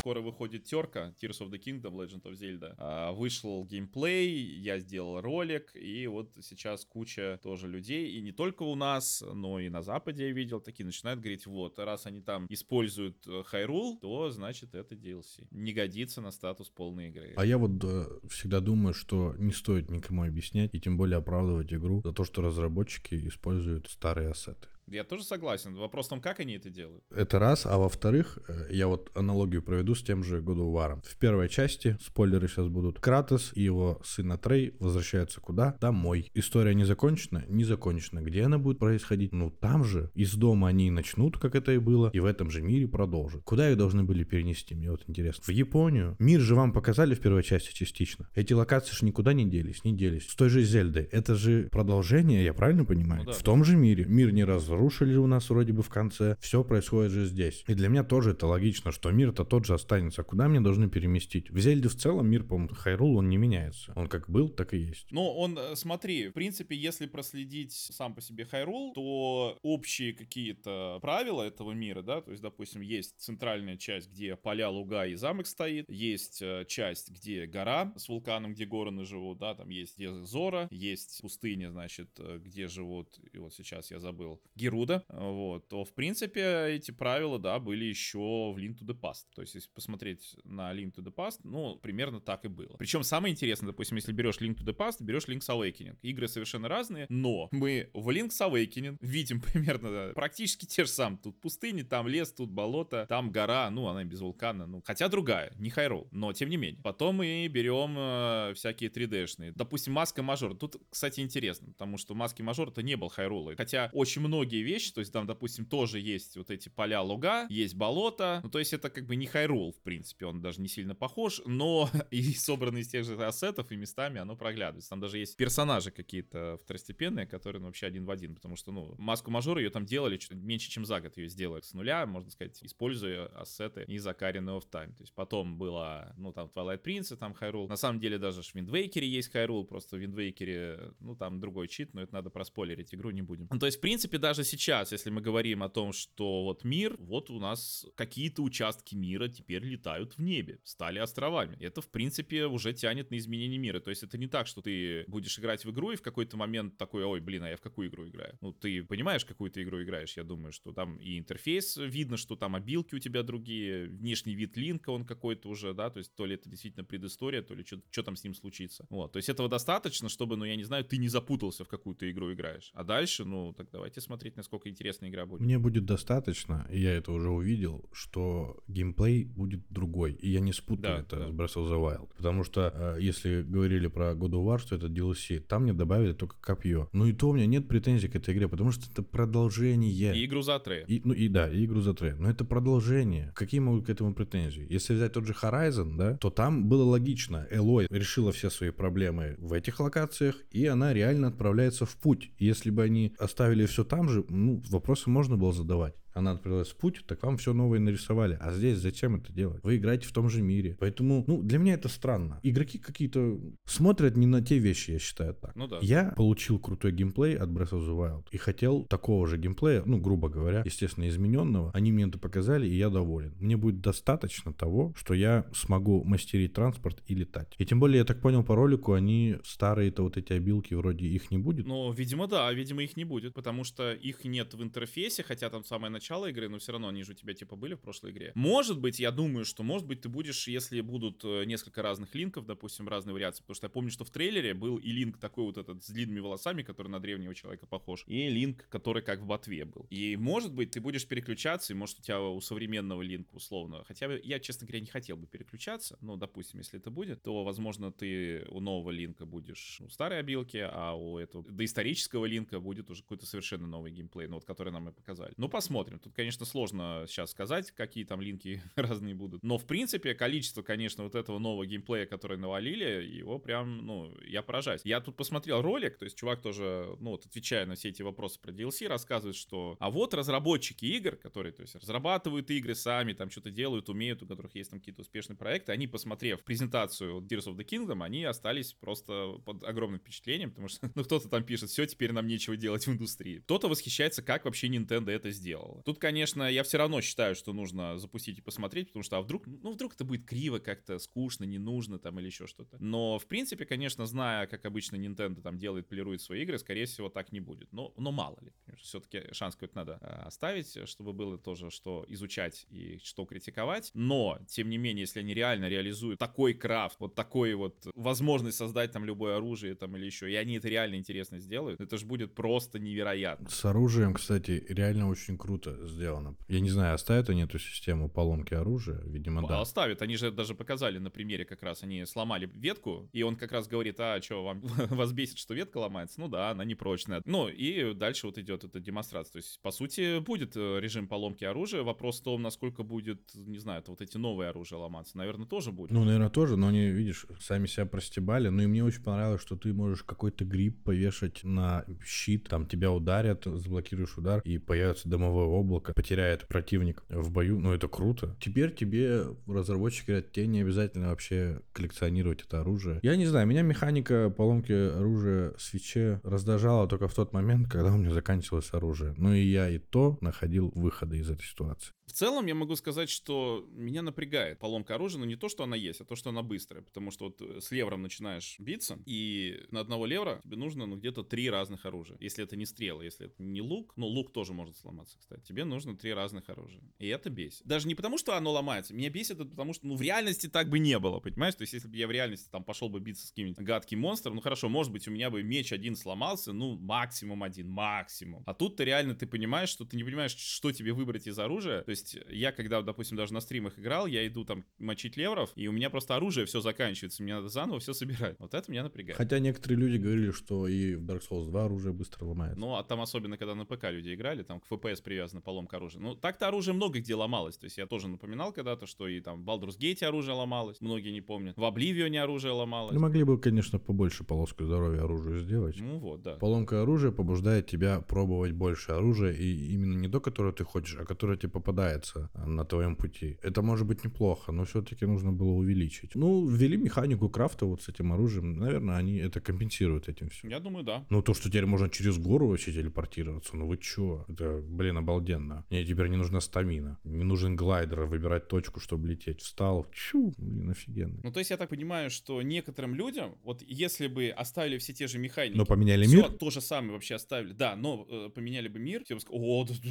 Скоро выходит терка Tears of the Kingdom, Legend of Zelda. А, Вышел геймплей, я сделал ролик, и вот сейчас куча тоже людей, и не только у нас, но и на Западе я видел, такие начинают говорить, вот, раз они там используют э, Hyrule, то значит это DLC. Не годится на статус полной игры. А я вот э, всегда думаю, что не стоит никому объяснять и тем более оправдывать игру за то, что разработчики используют старые ассеты. Я тоже согласен. Вопрос в том, как они это делают. Это раз, а во-вторых, э, я вот аналогию проведу с тем же God of War. В первой части, спойлеры сейчас будут, Кратос и его сын Атрей возвращаются куда? Домой. История не закончена? Не закончена. Где она будет происходить? Ну там же. Из дома они начнут, как это и было, и в этом же мире продолжат. Куда их должны были перенести? Мне вот интересно. В Японию. Мир же вам показали в первой части частично. Эти локации же никуда не делись, не делись. С той же Зельдой. Это же продолжение, я правильно понимаю? Ну да, в том же мире. Мир не разрушили у нас вроде бы в конце. Все происходит же здесь. И для меня тоже это логично, что мир-то тот же останется. Куда мне должны переместить? В Зельде в целом мир, по-моему, Хайрул, он не меняется. Он как был, так и есть. Ну, он, э, смотри, в принципе, если проследить сам по себе Хайрул, то общие какие-то правила этого мира, да, то есть, допустим, есть центральная часть, где поля, луга и замок стоит, есть э, часть, где гора с вулканом, где гороны живут, да, там есть где Зора, есть пустыня, значит, э, где живут, и вот сейчас я забыл, Геруда, вот, то, в принципе, эти правила, да, были еще в Link to the Past, то есть, если посмотреть на Link to the Past, ну, примерно так и было. Причем самое интересное, допустим, если берешь Link to the Past, берешь Link's Awakening. Игры совершенно разные, но мы в Link's Awakening видим [laughs] примерно да, практически те же самые. Тут пустыни, там лес, тут болото, там гора, ну, она без вулкана, ну, хотя другая, не Хайрол, но тем не менее. Потом мы берем э, всякие 3D-шные. Допустим, Маска Мажор. Тут, кстати, интересно, потому что в Маске Мажор это не был Хайрол. Хотя очень многие вещи, то есть там, допустим, тоже есть вот эти поля луга, есть болото, ну, то есть это как бы не Хайрул, в принципе, он даже не сильно похож, но [laughs] и собранный из тех же ассетов и местами оно проглядывается. Там даже есть персонажи какие-то второстепенные, которые ну, вообще один в один, потому что, ну, маску мажора ее там делали чуть меньше, чем за год ее сделали с нуля, можно сказать, используя ассеты из Ocarina of Time. То есть потом была, ну, там Twilight Princess, там Hyrule. На самом деле даже в Waker есть Hyrule, просто в Waker, ну, там другой чит, но это надо проспойлерить, игру не будем. Ну, то есть, в принципе, даже сейчас, если мы говорим о том, что вот мир, вот у нас какие-то участки мира теперь летают в небе, стали островами. Это, в принципе, уже тянет на изменение мира. То есть это не так, что ты будешь играть в игру и в какой-то момент такой, ой, блин, а я в какую игру играю? Ну, ты понимаешь, какую ты игру играешь, я думаю, что там и интерфейс видно, что там обилки у тебя другие, внешний вид линка он какой-то уже, да, то есть то ли это действительно предыстория, то ли что там с ним случится. Вот, то есть этого достаточно, чтобы, ну, я не знаю, ты не запутался, в какую ты игру играешь. А дальше, ну, так давайте смотреть посмотреть, насколько интересная игра будет. Мне будет достаточно, и я это уже увидел, что геймплей будет другой. И я не спутаю Да, это да. с Breath of the Wild. Потому что, э, если говорили про God of War, что это DLC, там мне добавили только копье. Ну и то у меня нет претензий к этой игре, потому что это продолжение. И игру за Атрея. И, ну и да, и игру за трек. Но это продолжение. Какие могут к этому претензии? Если взять тот же Horizon, да, то там было логично. Элой решила все свои проблемы в этих локациях, и она реально отправляется в путь. Если бы они оставили все там же, ну, вопросы можно было задавать. Она отправилась в путь, так вам все новое нарисовали. А здесь зачем это делать? Вы играете в том же мире. Поэтому, ну, для меня это странно. Игроки какие-то смотрят не на те вещи, я считаю так. Ну да. Я получил крутой геймплей от Breath of the Wild и хотел такого же геймплея, ну, грубо говоря, естественно, измененного. Они мне это показали, и я доволен. Мне будет достаточно того, что я смогу мастерить транспорт и летать. И тем более, я так понял по ролику, они старые-то вот эти обилки, вроде их не будет. Ну, видимо, да, видимо, их не будет, потому что их нет в интерфейсе, хотя там самое начало игры, но все равно они же у тебя типа были в прошлой игре. Может быть, я думаю, что может быть ты будешь, если будут э, несколько разных линков, допустим, разные вариации, потому что я помню, что в трейлере был и линк такой вот этот с длинными волосами, который на древнего человека похож, и линк, который как в ботве был. И может быть, ты будешь переключаться, и может у тебя у современного линка условно, хотя бы я, честно говоря, не хотел бы переключаться, но, допустим, если это будет, то, возможно, ты у нового линка будешь у старой обилки, а у этого доисторического линка будет уже какой-то совершенно новый геймплей, ну вот который нам и показали. Ну, посмотрим. Тут, конечно, сложно сейчас сказать, какие там линки [laughs] разные будут. Но, в принципе, количество, конечно, вот этого нового геймплея, который навалили, его прям, ну, я поражаюсь. Я тут посмотрел ролик, то есть чувак тоже, ну, вот отвечая на все эти вопросы про DLC, рассказывает, что а вот разработчики игр, которые, то есть, разрабатывают игры сами, там что-то делают, умеют, у которых есть там какие-то успешные проекты, они, посмотрев презентацию Tears of the Kingdom, они остались просто под огромным впечатлением, потому что, [laughs] ну, кто-то там пишет, все, теперь нам нечего делать в индустрии. Кто-то восхищается, как вообще Nintendo это сделала. Тут, конечно, я все равно считаю, что нужно запустить и посмотреть, потому что, а вдруг, ну, вдруг это будет криво, как-то скучно, не нужно там или еще что-то. Но, в принципе, конечно, зная, как обычно Nintendo там делает, полирует свои игры, скорее всего, так не будет. Но, но мало ли. Все-таки шанс какой-то надо э, оставить, чтобы было тоже что изучать и что критиковать. Но, тем не менее, если они реально реализуют такой крафт, вот такой вот возможность создать там любое оружие там или еще, и они это реально интересно сделают, это же будет просто невероятно. С оружием, кстати, реально очень круто сделано. Я не знаю, оставят они эту систему поломки оружия, видимо, да. Оставят. Они же даже показали на примере как раз. Они сломали ветку, и он как раз говорит, а что, вам [laughs] вас бесит, что ветка ломается? Ну да, она непрочная. Ну и дальше вот идет эта демонстрация. То есть, по сути, будет э, режим поломки оружия. Вопрос в том, насколько будет, не знаю, это вот эти новые оружия ломаться. Наверное, тоже будет. Ну, наверное, тоже, но они, видишь, сами себя простебали. Ну и мне очень понравилось, что ты можешь какой-то гриб повешать на щит, там тебя ударят, заблокируешь удар, и появится дымовое облако, потеряет противник в бою. Ну, это круто. Теперь тебе разработчики говорят, тебе не обязательно вообще коллекционировать это оружие. Я не знаю, меня механика поломки оружия свече раздражала только в тот момент, когда у меня заканчивалось оружие. Ну и я и то находил выходы из этой ситуации. В целом я могу сказать, что меня напрягает поломка оружия, но не то, что она есть, а то, что она быстрая. Потому что вот э, с левром начинаешь биться, и на одного левра тебе нужно ну, где-то три разных оружия. Если это не стрелы, если это не лук, ну лук тоже может сломаться, кстати. Тебе нужно три разных оружия. И это бесит. Даже не потому, что оно ломается, меня бесит это потому, что ну в реальности так бы не было, понимаешь? То есть если бы я в реальности там пошел бы биться с каким-нибудь гадким монстром, ну хорошо, может быть у меня бы меч один сломался, ну максимум один, максимум. А тут ты реально ты понимаешь, что ты не понимаешь, что тебе выбрать из оружия. То есть я, когда, допустим, даже на стримах играл, я иду там мочить левров, и у меня просто оружие все заканчивается, мне надо заново все собирать. Вот это меня напрягает. Хотя некоторые люди говорили, что и в Dark Souls 2 оружие быстро ломается. Ну, а там особенно, когда на ПК люди играли, там к FPS привязана поломка оружия. Ну, так-то оружие много где ломалось. То есть я тоже напоминал когда-то, что и там в Baldur's Gate оружие ломалось, многие не помнят. В Обливионе оружие ломалось. Ну, могли бы, конечно, побольше полоску здоровья оружию сделать. Ну вот, да. Поломка оружия побуждает тебя пробовать больше оружия, и именно не то, которое ты хочешь, а которое тебе попадается на твоем пути. Это может быть неплохо, но все-таки нужно было увеличить. Ну, ввели механику крафта вот с этим оружием, наверное, они это компенсируют этим все. Я думаю, да. Ну, то, что теперь можно через гору вообще телепортироваться, ну вы чё? Это, блин, обалденно. Обалденно. Мне теперь не нужна стамина, не нужен глайдер, выбирать точку, чтобы лететь. Встал, чу, блин, офигенно. Ну, то есть я так понимаю, что некоторым людям, вот если бы оставили все те же механики, Но поменяли всё мир? то же самое вообще оставили, да, но э, поменяли бы мир, все бы сказали, о, да, да,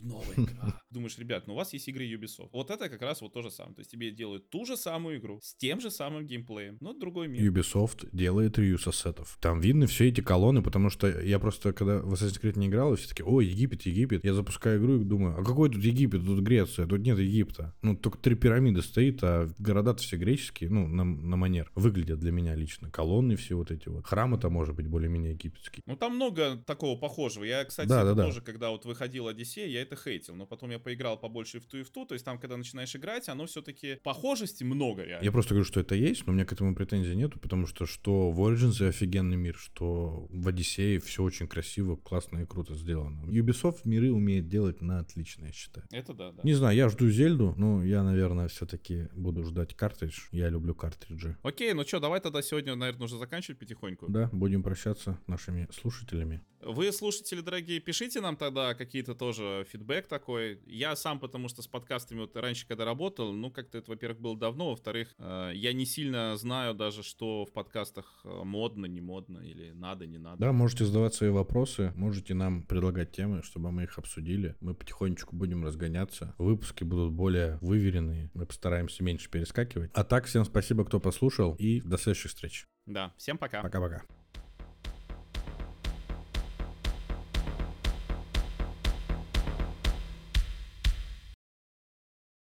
новая игра. [laughs] Думаешь, ребят, ну у вас есть игры Ubisoft. Вот это как раз вот то же самое. То есть тебе делают ту же самую игру с тем же самым геймплеем, но другой мир. Ubisoft делает реюз ассетов. Там видны все эти колонны, потому что я просто, когда в Assassin's Creed не играл, и все таки о, Египет, Египет. Я запускаю игру и думаю, а какой тут Египет? Тут Греция, тут нет Египта. Ну, только три пирамиды стоит, а города-то все греческие, ну, на, на манер. Выглядят для меня лично. Колонны все вот эти вот. Храмы-то, может быть, более-менее египетские. Ну там много такого похожего. Я, кстати, Да, да, да. тоже, когда вот выходил Одиссей, я это хейтил. Но потом я поиграл побольше в ту и в ту. То есть там, когда начинаешь играть, оно все-таки похожести много реально. Я просто говорю, что это есть, но у меня к этому претензий нету, потому что что в Origins офигенный мир, что в Одиссее все очень красиво, классно и круто сделано. Ubisoft миры умеет делать на отлично, я считаю. Это да, да. Не знаю, я жду Зельду, но я, наверное, все-таки буду ждать картридж. Я люблю картриджи. Окей, ну что, давай тогда сегодня, наверное, нужно заканчивать потихоньку. Да, будем прощаться нашими слушателями. Вы, слушатели дорогие, пишите нам тогда какие-то тоже фидбэк такой. Я сам, потому что с подкастами вот раньше, когда работал, ну, как-то это, во-первых, было давно, во-вторых, э, я не сильно знаю даже, что в подкастах э, модно, не модно, или надо, не надо. Да, можете задавать свои вопросы, можете нам предлагать темы, чтобы мы их обсудили. Мы потихонечку будем разгоняться. Выпуски будут более выверенные. Мы постараемся меньше перескакивать. А так, всем спасибо, кто послушал, и до следующих встреч. Да, всем пока. Пока-пока.